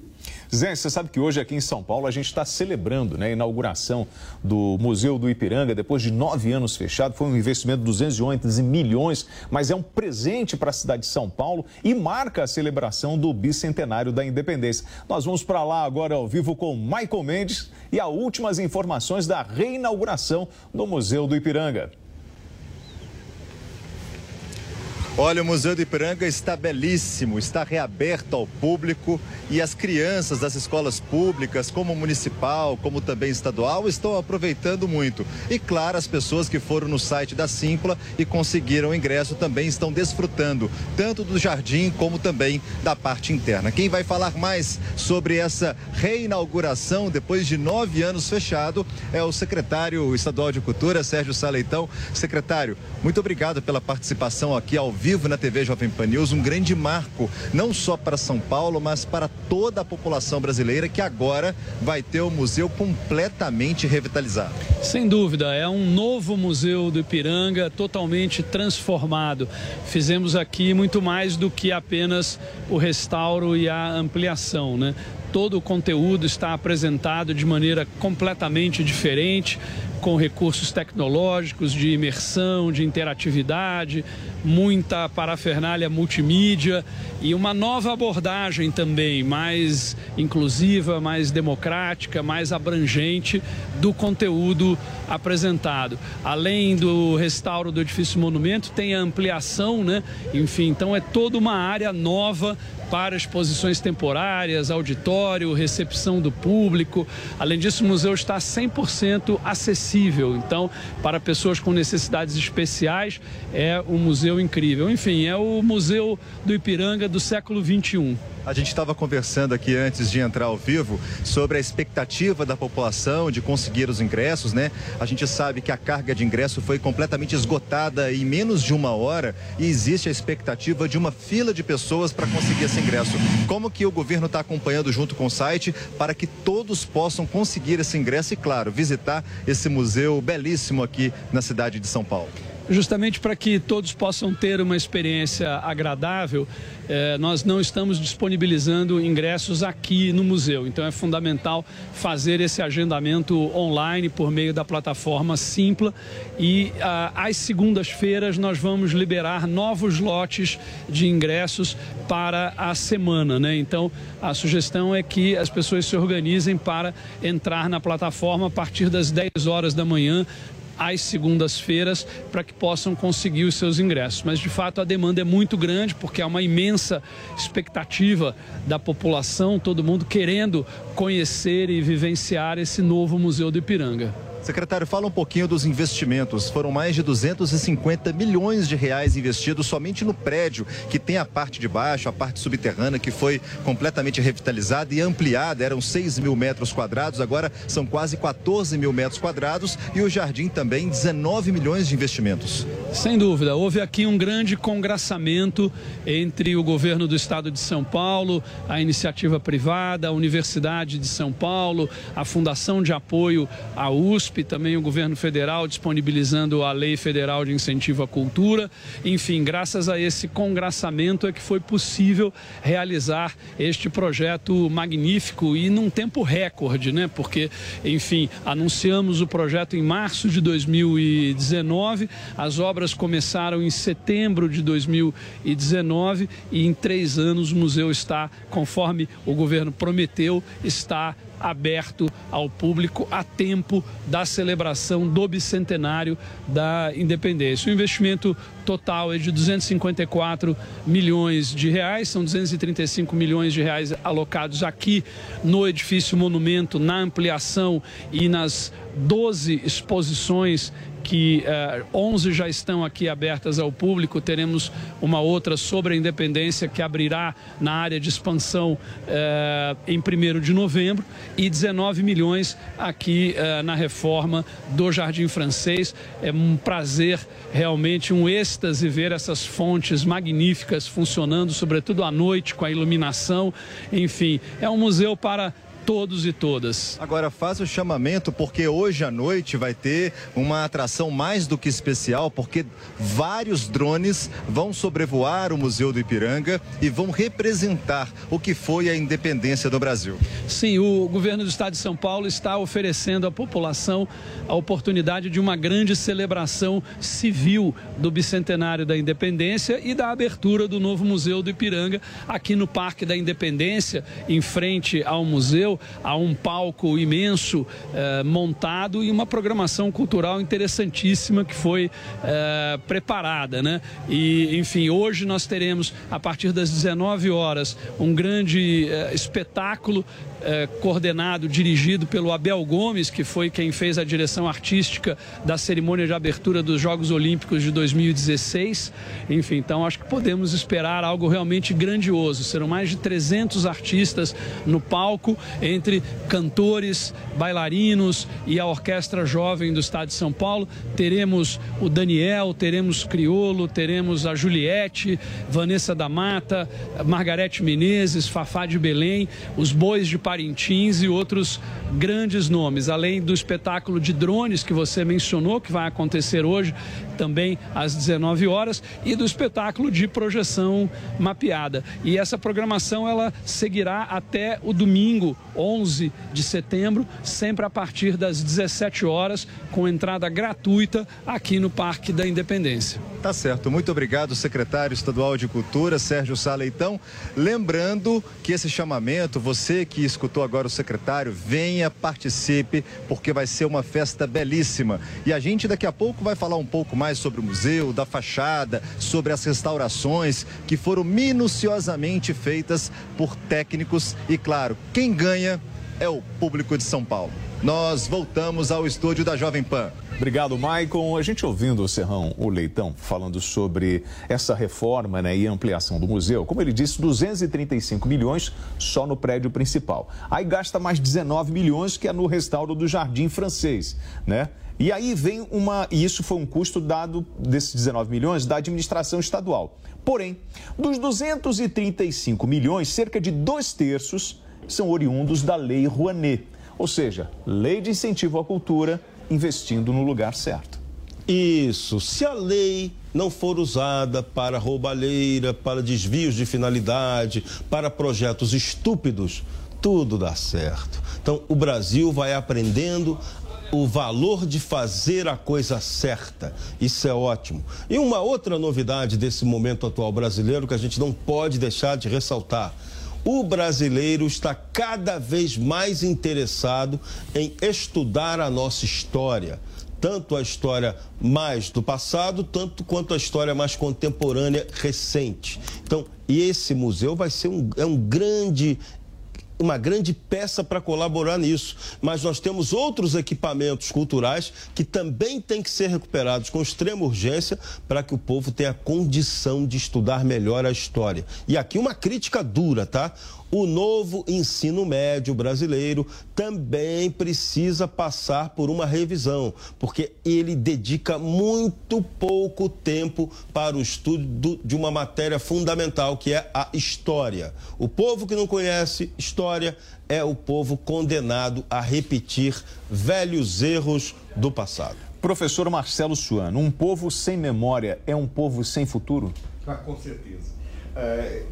Zé, você sabe que hoje aqui em São Paulo a gente está celebrando né, a inauguração do Museu do Ipiranga, depois de nove anos fechado. Foi um investimento de 211 milhões, mas é um presente para a cidade de São Paulo e marca a celebração do bicentenário da independência. Nós vamos para lá agora ao vivo com Michael Mendes e as últimas informações da reinauguração do Museu do Ipiranga. Olha, o Museu do Ipiranga está belíssimo, está reaberto ao público e as crianças das escolas públicas, como municipal, como também estadual, estão aproveitando muito. E claro, as pessoas que foram no site da Simpla e conseguiram ingresso também estão desfrutando, tanto do jardim como também da parte interna. Quem vai falar mais sobre essa reinauguração depois de nove anos fechado é o secretário estadual de Cultura, Sérgio Saleitão. Secretário, muito obrigado pela participação aqui ao vivo na TV Jovem Pan News, um grande marco, não só para São Paulo, mas para toda a população brasileira que agora vai ter o museu completamente revitalizado. Sem dúvida, é um novo museu do Ipiranga, totalmente transformado. Fizemos aqui muito mais do que apenas o restauro e a ampliação, né? Todo o conteúdo está apresentado de maneira completamente diferente, com recursos tecnológicos de imersão, de interatividade, muita parafernália multimídia e uma nova abordagem também, mais inclusiva, mais democrática, mais abrangente do conteúdo apresentado. Além do restauro do edifício monumento, tem a ampliação, né? Enfim, então é toda uma área nova para exposições temporárias, auditório, recepção do público. Além disso, o museu está 100% acessível. Então, para pessoas com necessidades especiais, é um museu incrível. Enfim, é o Museu do Ipiranga do século 21. A gente estava conversando aqui antes de entrar ao vivo sobre a expectativa da população de conseguir os ingressos, né? A gente sabe que a carga de ingresso foi completamente esgotada em menos de uma hora e existe a expectativa de uma fila de pessoas para conseguir esse ingresso. Como que o governo está acompanhando junto com o site para que todos possam conseguir esse ingresso e, claro, visitar esse museu belíssimo aqui na cidade de São Paulo? Justamente para que todos possam ter uma experiência agradável, eh, nós não estamos disponibilizando ingressos aqui no museu. Então é fundamental fazer esse agendamento online por meio da plataforma Simpla. E ah, às segundas-feiras nós vamos liberar novos lotes de ingressos para a semana. Né? Então a sugestão é que as pessoas se organizem para entrar na plataforma a partir das 10 horas da manhã às segundas-feiras para que possam conseguir os seus ingressos. Mas de fato a demanda é muito grande porque há uma imensa expectativa da população, todo mundo querendo conhecer e vivenciar esse novo Museu do Ipiranga. Secretário, fala um pouquinho dos investimentos. Foram mais de 250 milhões de reais investidos somente no prédio, que tem a parte de baixo, a parte subterrânea, que foi completamente revitalizada e ampliada. Eram 6 mil metros quadrados, agora são quase 14 mil metros quadrados. E o jardim também, 19 milhões de investimentos. Sem dúvida, houve aqui um grande congraçamento entre o governo do estado de São Paulo, a iniciativa privada, a Universidade de São Paulo, a Fundação de Apoio à USP Também o governo federal disponibilizando a Lei Federal de Incentivo à Cultura. Enfim, graças a esse congraçamento é que foi possível realizar este projeto magnífico e num tempo recorde, né? Porque, enfim, anunciamos o projeto em março de 2019, as obras começaram em setembro de 2019 e em três anos o museu está, conforme o governo prometeu, está aberto ao público a tempo da celebração do bicentenário da independência. O investimento total é de 254 milhões de reais, são 235 milhões de reais alocados aqui no edifício Monumento, na ampliação e nas 12 exposições que uh, eh, 11 já estão aqui abertas ao público. Teremos uma outra sobre a independência que abrirá na área de expansão uh, em 1 de novembro e 19 milhões aqui uh, na reforma do Jardim Francês. É um prazer, realmente, um êxtase ver essas fontes magníficas funcionando, sobretudo à noite com a iluminação. Enfim, é um museu para todos e todas. Agora faz o chamamento porque hoje à noite vai ter uma atração mais do que especial, porque vários drones vão sobrevoar o Museu do Ipiranga e vão representar o que foi a independência do Brasil. Sim, o governo do estado de São Paulo está oferecendo à população a oportunidade de uma grande celebração civil do bicentenário da independência e da abertura do novo Museu do Ipiranga aqui no Parque da Independência, em frente ao museu há um palco imenso eh, montado e uma programação cultural interessantíssima que foi eh, preparada, né? E, enfim, hoje nós teremos, a partir das 19 horas, um grande eh, espetáculo eh, coordenado, dirigido pelo Abel Gomes, que foi quem fez a direção artística da cerimônia de abertura dos Jogos Olímpicos de 2016. Enfim, então acho que podemos esperar algo realmente grandioso. Serão mais de 300 artistas no palco, entre cantores, bailarinos e a Orquestra Jovem do Estado de São Paulo. Teremos o Daniel, teremos Criolo, teremos a Juliette, Vanessa da Mata, Margarete Menezes, Fafá de Belém, os Bois de Parintins e outros grandes nomes, além do espetáculo de drones que você mencionou, que vai acontecer hoje, também às 19 horas, e do espetáculo de projeção mapeada. E essa programação ela seguirá até o domingo, 11 de setembro, sempre a partir das 17 horas, com entrada gratuita aqui no Parque da Independência. Tá certo. Muito obrigado, secretário estadual de Cultura, Sérgio Saleitão. Lembrando que esse chamamento, você que escutou agora o secretário, venha, participe, porque vai ser uma festa belíssima. E a gente daqui a pouco vai falar um pouco mais sobre o museu, da fachada, sobre as restaurações que foram minuciosamente feitas por técnicos. E claro, quem ganha é o público de São Paulo. Nós voltamos ao estúdio da Jovem Pan. Obrigado, Maicon. A gente ouvindo o Serrão, o Leitão, falando sobre essa reforma né, e ampliação do museu. Como ele disse, 235 milhões só no prédio principal. Aí gasta mais 19 milhões que é no restauro do Jardim Francês, né? E aí vem uma. E isso foi um custo dado desses 19 milhões da administração estadual. Porém, dos 235 milhões, cerca de dois terços são oriundos da Lei Rouanet ou seja, lei de incentivo à cultura investindo no lugar certo. Isso. Se a lei não for usada para roubalheira, para desvios de finalidade, para projetos estúpidos, tudo dá certo. Então, o Brasil vai aprendendo o valor de fazer a coisa certa. Isso é ótimo. E uma outra novidade desse momento atual brasileiro que a gente não pode deixar de ressaltar o brasileiro está cada vez mais interessado em estudar a nossa história. Tanto a história mais do passado, tanto quanto a história mais contemporânea, recente. Então, e esse museu vai ser um, é um grande uma grande peça para colaborar nisso. Mas nós temos outros equipamentos culturais que também têm que ser recuperados com extrema urgência para que o povo tenha condição de estudar melhor a história. E aqui uma crítica dura, tá? O novo ensino médio brasileiro também precisa passar por uma revisão, porque ele dedica muito pouco tempo para o estudo de uma matéria fundamental, que é a história. O povo que não conhece história é o povo condenado a repetir velhos erros do passado. Professor Marcelo Suano, um povo sem memória é um povo sem futuro? Ah, com certeza. É,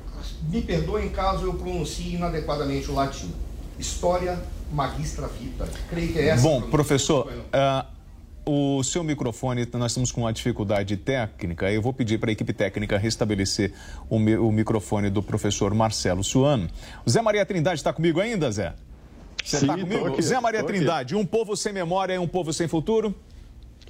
me perdoem caso eu pronuncie inadequadamente o latim. História magistra vita. Creio que é essa. Bom, professor, uh, o seu microfone, nós estamos com uma dificuldade técnica. Eu vou pedir para a equipe técnica restabelecer o, mi o microfone do professor Marcelo Suano. O Zé Maria Trindade está comigo ainda, Zé? Você está comigo? Aqui, Zé Maria Trindade, um povo sem memória é um povo sem futuro?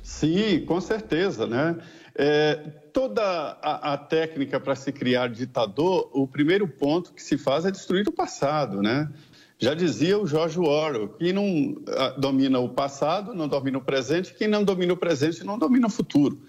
Sim, com certeza, né? É, toda a, a técnica para se criar ditador, o primeiro ponto que se faz é destruir o passado, né? Já dizia o George Orwell, quem não ah, domina o passado não domina o presente, quem não domina o presente não domina o futuro.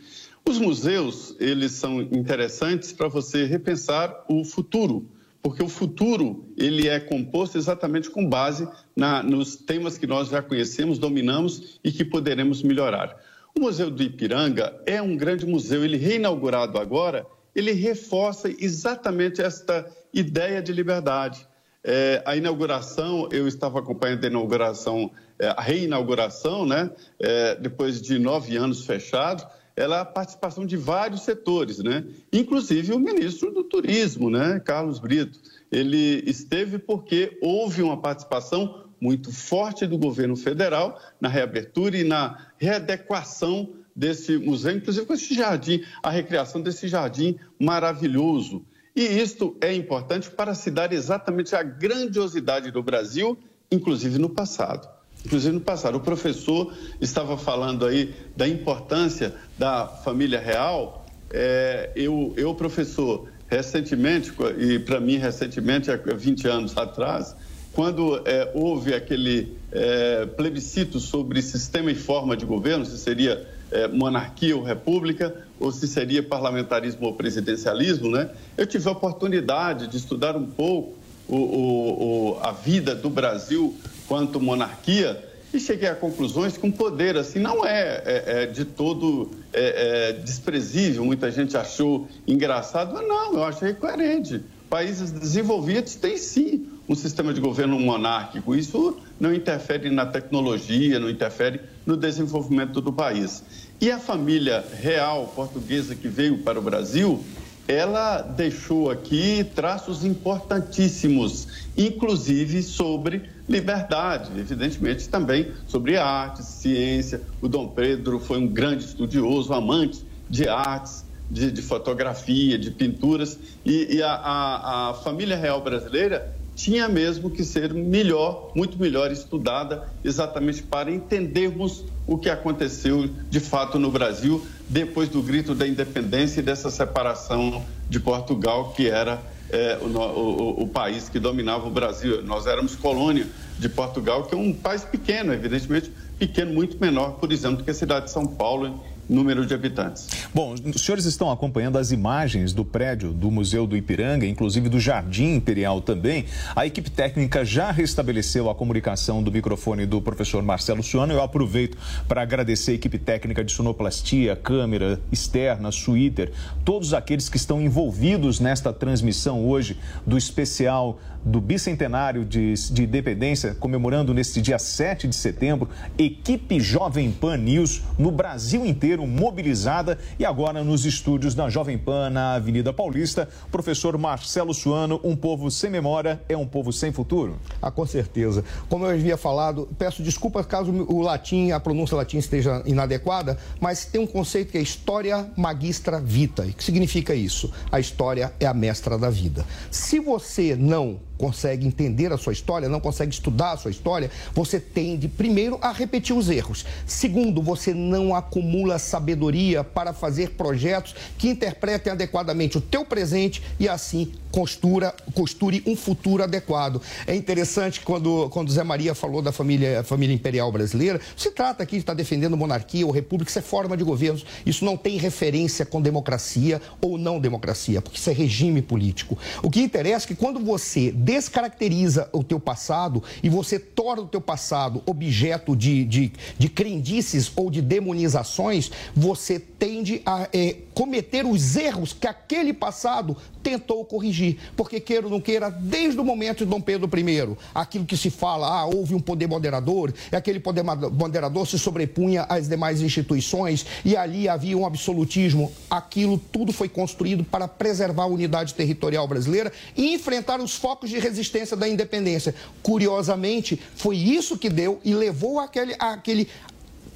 Os museus, eles são interessantes para você repensar o futuro, porque o futuro, ele é composto exatamente com base na, nos temas que nós já conhecemos, dominamos e que poderemos melhorar. O Museu do Ipiranga é um grande museu, ele reinaugurado agora, ele reforça exatamente esta ideia de liberdade. É, a inauguração, eu estava acompanhando a inauguração, é, a reinauguração, né? É, depois de nove anos fechado, ela a participação de vários setores, né? Inclusive o ministro do Turismo, né? Carlos Brito. Ele esteve porque houve uma participação muito forte do governo federal na reabertura e na readequação desse museu, inclusive com esse jardim, a recriação desse jardim maravilhoso. E isto é importante para se dar exatamente a grandiosidade do Brasil, inclusive no passado. Inclusive no passado. O professor estava falando aí da importância da família real. É, eu, eu, professor, recentemente, e para mim recentemente, há 20 anos atrás, quando é, houve aquele é, plebiscito sobre sistema e forma de governo, se seria é, monarquia ou república, ou se seria parlamentarismo ou presidencialismo, né? Eu tive a oportunidade de estudar um pouco o, o, o, a vida do Brasil quanto monarquia e cheguei a conclusões que um poder assim não é, é, é de todo é, é, desprezível. Muita gente achou engraçado, mas não, eu achei coerente. Países desenvolvidos têm sim um sistema de governo monárquico. Isso não interfere na tecnologia, não interfere no desenvolvimento do país. E a família real portuguesa que veio para o Brasil, ela deixou aqui traços importantíssimos, inclusive sobre liberdade, evidentemente também sobre artes, ciência. O Dom Pedro foi um grande estudioso, amante de artes, de, de fotografia, de pinturas, e, e a, a, a família real brasileira tinha mesmo que ser melhor, muito melhor estudada, exatamente para entendermos o que aconteceu de fato no Brasil depois do grito da independência e dessa separação de Portugal, que era é, o, o, o, país que dominava o Brasil. Nós éramos colônia de Portugal, que é um país pequeno, evidentemente pequeno, muito menor, por exemplo, que a cidade de São Paulo, número de habitantes. Bom, os senhores estão acompanhando as imagens do prédio do Museu do Ipiranga, inclusive do Jardim Imperial também. A equipe técnica já restabeleceu a comunicação do microfone do professor Marcelo Suano. Eu aproveito para agradecer a equipe técnica de sonoplastia, câmera externa, suíter, todos aqueles que estão envolvidos nesta transmissão hoje do especial do bicentenário de, de independência, comemorando neste dia 7 de setembro, equipe Jovem Pan News no Brasil inteiro mobilizada e agora nos estúdios da Jovem Pan na Avenida Paulista. Professor Marcelo Suano, um povo sem memória é um povo sem futuro? Ah, com certeza. Como eu havia falado, peço desculpas caso o latim, a pronúncia latim esteja inadequada, mas tem um conceito que é história magistra vita. O que significa isso? A história é a mestra da vida. Se você não consegue entender a sua história, não consegue estudar a sua história, você tende, primeiro, a repetir os erros. Segundo, você não acumula sabedoria para fazer projetos que interpretem adequadamente o teu presente e assim costura, costure um futuro adequado. É interessante quando, quando Zé Maria falou da família, família imperial brasileira, se trata aqui de estar defendendo monarquia ou república, isso é forma de governo, isso não tem referência com democracia ou não democracia, porque isso é regime político. O que interessa é que quando você descaracteriza o teu passado e você torna o teu passado objeto de, de, de crendices ou de demonizações, você tende a é, cometer os erros que aquele passado tentou corrigir. Porque, queira ou não queira, desde o momento de Dom Pedro I, aquilo que se fala, ah, houve um poder moderador, e aquele poder moderador se sobrepunha às demais instituições, e ali havia um absolutismo. Aquilo tudo foi construído para preservar a unidade territorial brasileira e enfrentar os focos de resistência da independência. Curiosamente, foi isso que deu e levou aquele, aquele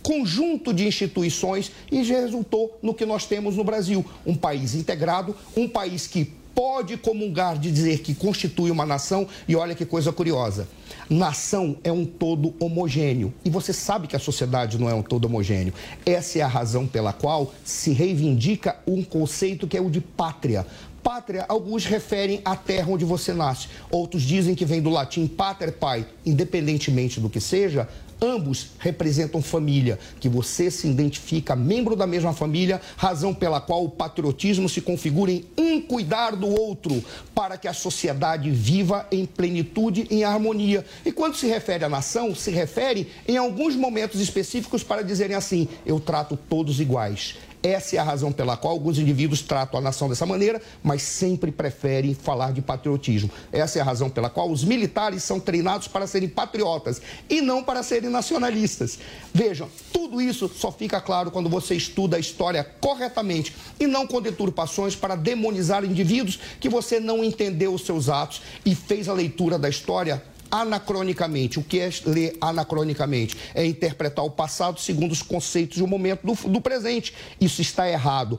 conjunto de instituições e resultou no que nós temos no Brasil. Um país integrado, um país que pode comungar de dizer que constitui uma nação e olha que coisa curiosa. Nação é um todo homogêneo e você sabe que a sociedade não é um todo homogêneo. Essa é a razão pela qual se reivindica um conceito que é o de pátria. Pátria, alguns referem à terra onde você nasce, outros dizem que vem do latim pater pai, independentemente do que seja, Ambos representam família, que você se identifica membro da mesma família, razão pela qual o patriotismo se configura em um cuidar do outro, para que a sociedade viva em plenitude, em harmonia. E quando se refere à nação, se refere em alguns momentos específicos para dizerem assim: eu trato todos iguais. Essa é a razão pela qual alguns indivíduos tratam a nação dessa maneira, mas sempre preferem falar de patriotismo. Essa é a razão pela qual os militares são treinados para serem patriotas e não para serem nacionalistas. Vejam, tudo isso só fica claro quando você estuda a história corretamente e não com deturpações para demonizar indivíduos que você não entendeu os seus atos e fez a leitura da história anacronicamente. O que é ler anacronicamente? É interpretar o passado segundo os conceitos do momento do, do presente. Isso está errado.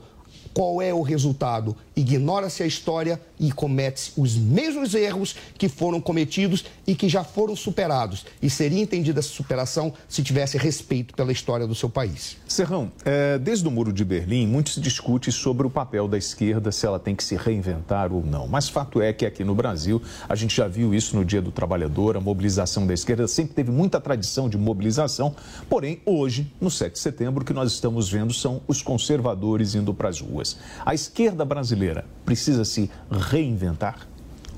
Qual é o resultado? Ignora-se a história e comete-se os mesmos erros que foram cometidos e que já foram superados. E seria entendida essa superação se tivesse respeito pela história do seu país. Serrão, é, desde o Muro de Berlim, muito se discute sobre o papel da esquerda, se ela tem que se reinventar ou não. Mas fato é que aqui no Brasil, a gente já viu isso no Dia do Trabalhador, a mobilização da esquerda sempre teve muita tradição de mobilização. Porém, hoje, no 7 de setembro, o que nós estamos vendo são os conservadores indo para as ruas. A esquerda brasileira precisa se reinventar?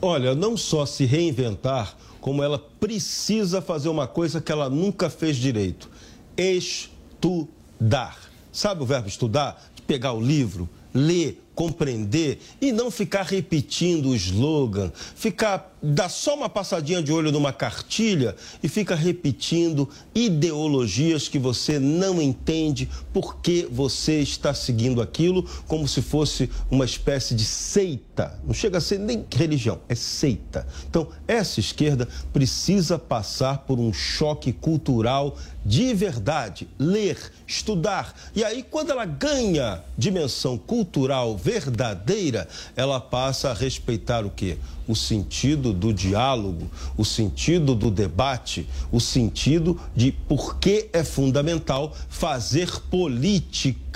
Olha, não só se reinventar, como ela precisa fazer uma coisa que ela nunca fez direito: estudar. Sabe o verbo estudar? Pegar o livro, ler, compreender e não ficar repetindo o slogan, ficar dar só uma passadinha de olho numa cartilha e fica repetindo ideologias que você não entende porque você está seguindo aquilo como se fosse uma espécie de seita. Não chega a ser nem religião, é seita. Então, essa esquerda precisa passar por um choque cultural de verdade, ler, estudar. E aí, quando ela ganha dimensão cultural verdadeira, ela passa a respeitar o quê? O sentido do diálogo, o sentido do debate, o sentido de por que é fundamental fazer política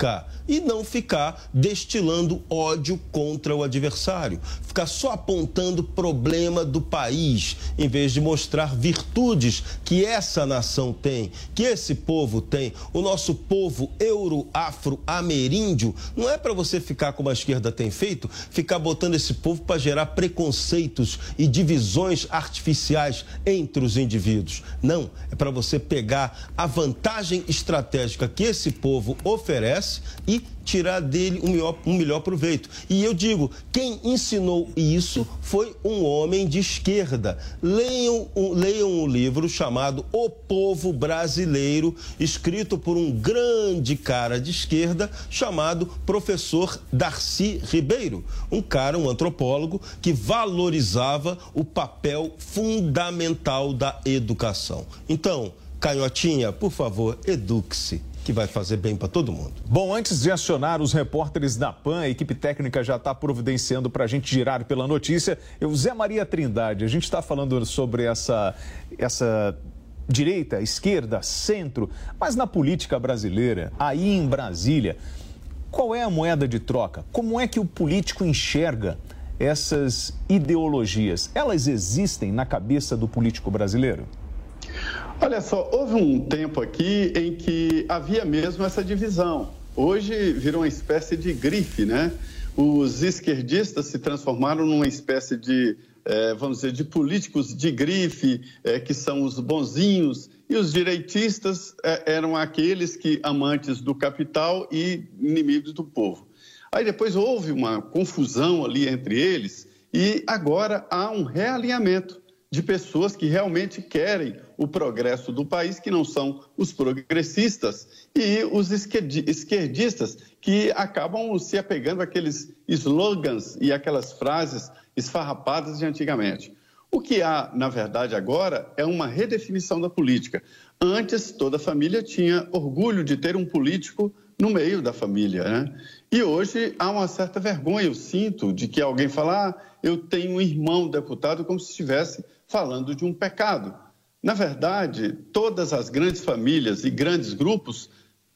e não ficar destilando ódio contra o adversário, ficar só apontando problema do país, em vez de mostrar virtudes que essa nação tem, que esse povo tem. O nosso povo euro-afro-ameríndio não é para você ficar como a esquerda tem feito, ficar botando esse povo para gerar preconceitos e divisões artificiais entre os indivíduos. Não, é para você pegar a vantagem estratégica que esse povo oferece e tirar dele um melhor, um melhor proveito. E eu digo, quem ensinou isso foi um homem de esquerda. Leiam, um, leiam um livro chamado O Povo Brasileiro, escrito por um grande cara de esquerda chamado professor Darcy Ribeiro, um cara, um antropólogo que valorizava o papel fundamental da educação. Então, Canhotinha, por favor, eduque-se que vai fazer bem para todo mundo. Bom, antes de acionar os repórteres da PAN, a equipe técnica já está providenciando para a gente girar pela notícia. Eu, Zé Maria Trindade, a gente está falando sobre essa, essa direita, esquerda, centro, mas na política brasileira, aí em Brasília, qual é a moeda de troca? Como é que o político enxerga essas ideologias? Elas existem na cabeça do político brasileiro? Olha só, houve um tempo aqui em que havia mesmo essa divisão. Hoje virou uma espécie de grife, né? Os esquerdistas se transformaram numa espécie de, é, vamos dizer, de políticos de grife, é, que são os bonzinhos, e os direitistas é, eram aqueles que amantes do capital e inimigos do povo. Aí depois houve uma confusão ali entre eles e agora há um realinhamento de pessoas que realmente querem o progresso do país, que não são os progressistas e os esquerdistas, que acabam se apegando àqueles slogans e aquelas frases esfarrapadas de antigamente. O que há, na verdade, agora é uma redefinição da política. Antes, toda família tinha orgulho de ter um político no meio da família, né? E hoje há uma certa vergonha, eu sinto, de que alguém fala, ah, eu tenho um irmão deputado, como se estivesse falando de um pecado. Na verdade, todas as grandes famílias e grandes grupos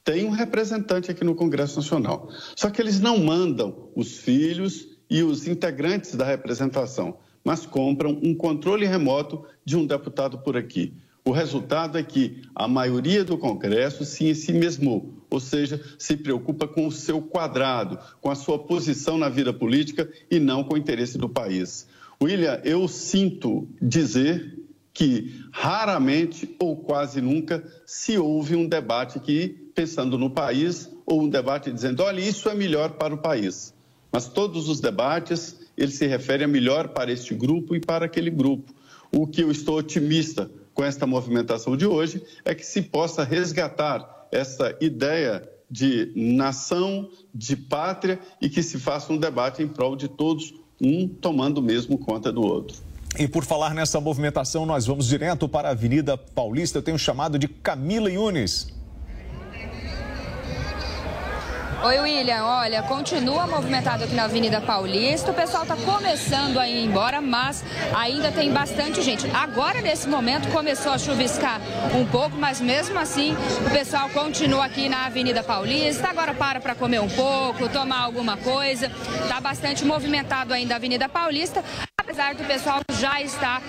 têm um representante aqui no Congresso Nacional. Só que eles não mandam os filhos e os integrantes da representação, mas compram um controle remoto de um deputado por aqui. O resultado é que a maioria do Congresso se em si mesmou, ou seja, se preocupa com o seu quadrado, com a sua posição na vida política e não com o interesse do país. William, eu sinto dizer que raramente ou quase nunca se ouve um debate que, pensando no país, ou um debate dizendo, olha, isso é melhor para o país. Mas todos os debates, eles se referem a melhor para este grupo e para aquele grupo. O que eu estou otimista com esta movimentação de hoje é que se possa resgatar essa ideia de nação, de pátria e que se faça um debate em prol de todos, um tomando mesmo conta do outro. E por falar nessa movimentação, nós vamos direto para a Avenida Paulista. Eu tenho chamado de Camila Yunes. Oi, William. Olha, continua movimentado aqui na Avenida Paulista. O pessoal está começando a ir embora, mas ainda tem bastante gente. Agora, nesse momento, começou a chuviscar um pouco, mas mesmo assim, o pessoal continua aqui na Avenida Paulista. Agora para para comer um pouco, tomar alguma coisa. Está bastante movimentado ainda a Avenida Paulista apesar do pessoal já estar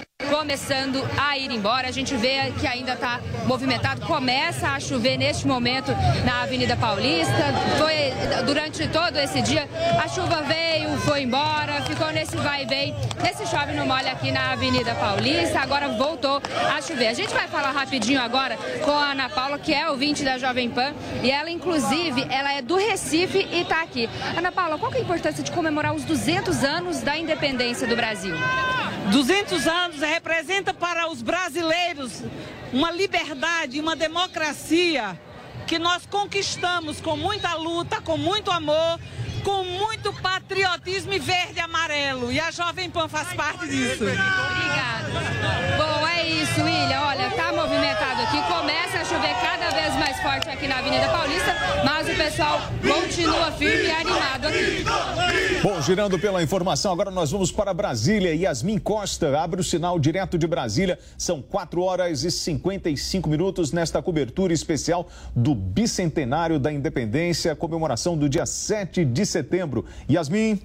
começando a ir embora. A gente vê que ainda está movimentado. Começa a chover neste momento na Avenida Paulista. Foi durante todo esse dia. A chuva veio, foi embora, ficou nesse vai e vem, nesse chove no molha aqui na Avenida Paulista. Agora voltou a chover. A gente vai falar rapidinho agora com a Ana Paula, que é ouvinte da Jovem Pan. E ela, inclusive, ela é do Recife e está aqui. Ana Paula, qual é a importância de comemorar os 200 anos da independência do Brasil? Brasil. 200 anos representa para os brasileiros uma liberdade, uma democracia que nós conquistamos com muita luta, com muito amor, com muito patriotismo e verde e amarelo. E a Jovem Pan faz parte disso. Obrigada. Bom, é isso, William. Olha, tá movimentado aqui. Começa a chover cada vez mais forte aqui na Avenida Paulista, mas o pessoal continua firme e animado aqui. Bom, girando pela informação, agora nós vamos para Brasília. Yasmin Costa abre o sinal direto de Brasília. São 4 horas e 55 minutos nesta cobertura especial do bicentenário da independência, comemoração do dia 7 de setembro. Yasmin.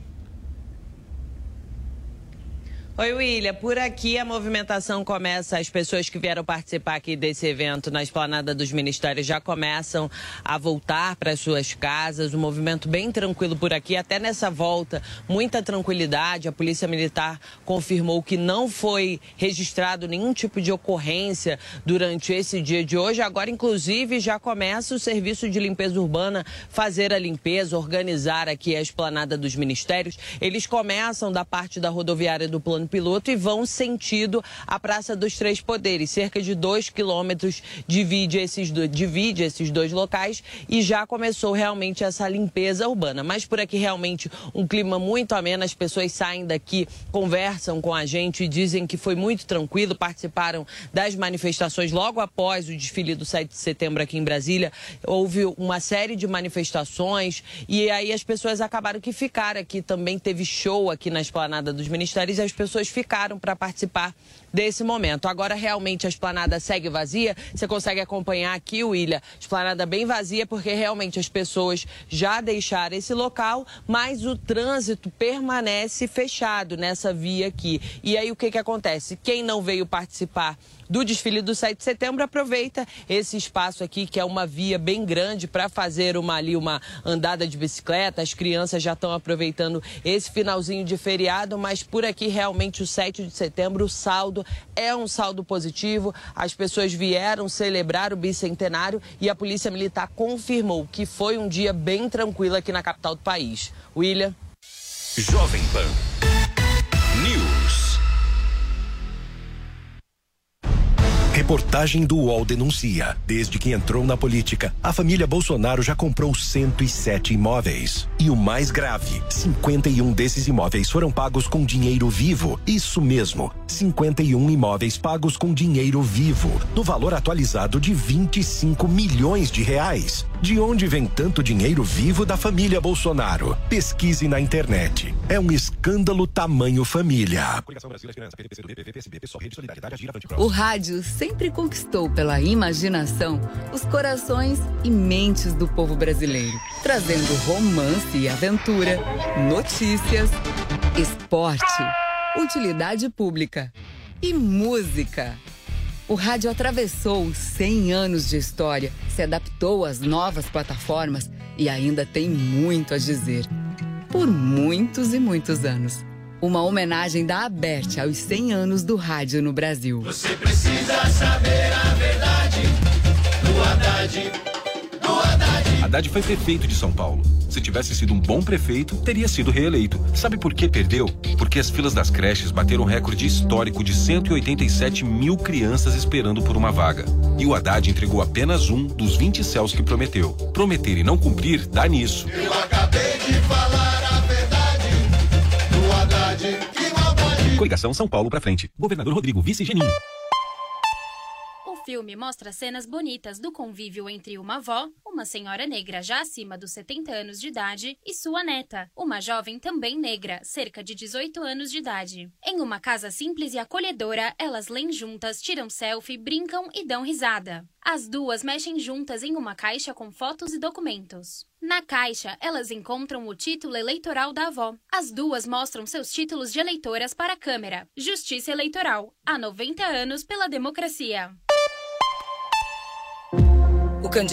Oi, William. Por aqui a movimentação começa. As pessoas que vieram participar aqui desse evento na esplanada dos ministérios já começam a voltar para suas casas. Um movimento bem tranquilo por aqui. Até nessa volta, muita tranquilidade. A Polícia Militar confirmou que não foi registrado nenhum tipo de ocorrência durante esse dia de hoje. Agora, inclusive, já começa o serviço de limpeza urbana fazer a limpeza, organizar aqui a esplanada dos ministérios. Eles começam da parte da rodoviária do plano plano piloto e vão sentido a Praça dos Três Poderes. Cerca de dois quilômetros divide esses, do, divide esses dois locais e já começou realmente essa limpeza urbana. Mas por aqui realmente um clima muito ameno, as pessoas saem daqui, conversam com a gente e dizem que foi muito tranquilo, participaram das manifestações logo após o desfile do 7 de setembro aqui em Brasília. Houve uma série de manifestações e aí as pessoas acabaram que ficaram aqui. Também teve show aqui na esplanada dos ministérios e as pessoas pessoas ficaram para participar desse momento. Agora realmente a esplanada segue vazia. Você consegue acompanhar aqui, William, esplanada bem vazia porque realmente as pessoas já deixaram esse local, mas o trânsito permanece fechado nessa via aqui. E aí o que que acontece? Quem não veio participar do desfile do 7 de setembro, aproveita esse espaço aqui, que é uma via bem grande, para fazer uma ali uma andada de bicicleta. As crianças já estão aproveitando esse finalzinho de feriado, mas por aqui realmente o 7 de setembro o saldo é um saldo positivo. As pessoas vieram celebrar o bicentenário e a Polícia Militar confirmou que foi um dia bem tranquilo aqui na capital do país. William. Jovem Pan. Reportagem do UOL denuncia. Desde que entrou na política, a família Bolsonaro já comprou 107 imóveis. E o mais grave: 51 desses imóveis foram pagos com dinheiro vivo. Isso mesmo, 51 imóveis pagos com dinheiro vivo, no valor atualizado de 25 milhões de reais. De onde vem tanto dinheiro vivo da família Bolsonaro? Pesquise na internet. É um escândalo tamanho família. O rádio sempre conquistou pela imaginação os corações e mentes do povo brasileiro, trazendo romance e aventura, notícias, esporte, utilidade pública e música. O rádio atravessou 100 anos de história, se adaptou às novas plataformas e ainda tem muito a dizer. Por muitos e muitos anos. Uma homenagem da Aberte aos 100 anos do rádio no Brasil. Você precisa saber a verdade do Haddad. Foi prefeito de São Paulo. Se tivesse sido um bom prefeito, teria sido reeleito. Sabe por que perdeu? Porque as filas das creches bateram um recorde histórico de 187 mil crianças esperando por uma vaga. E o Haddad entregou apenas um dos 20 céus que prometeu. Prometer e não cumprir dá nisso. Eu acabei de falar a verdade do Haddad. Que maldade. Coligação São Paulo pra frente. Governador Rodrigo Vice Geninho. Filme mostra cenas bonitas do convívio entre uma avó, uma senhora negra já acima dos 70 anos de idade, e sua neta, uma jovem também negra, cerca de 18 anos de idade. Em uma casa simples e acolhedora, elas leem juntas, tiram selfie, brincam e dão risada. As duas mexem juntas em uma caixa com fotos e documentos. Na caixa, elas encontram o título eleitoral da avó. As duas mostram seus títulos de eleitoras para a câmera. Justiça Eleitoral. Há 90 anos pela democracia. O candidato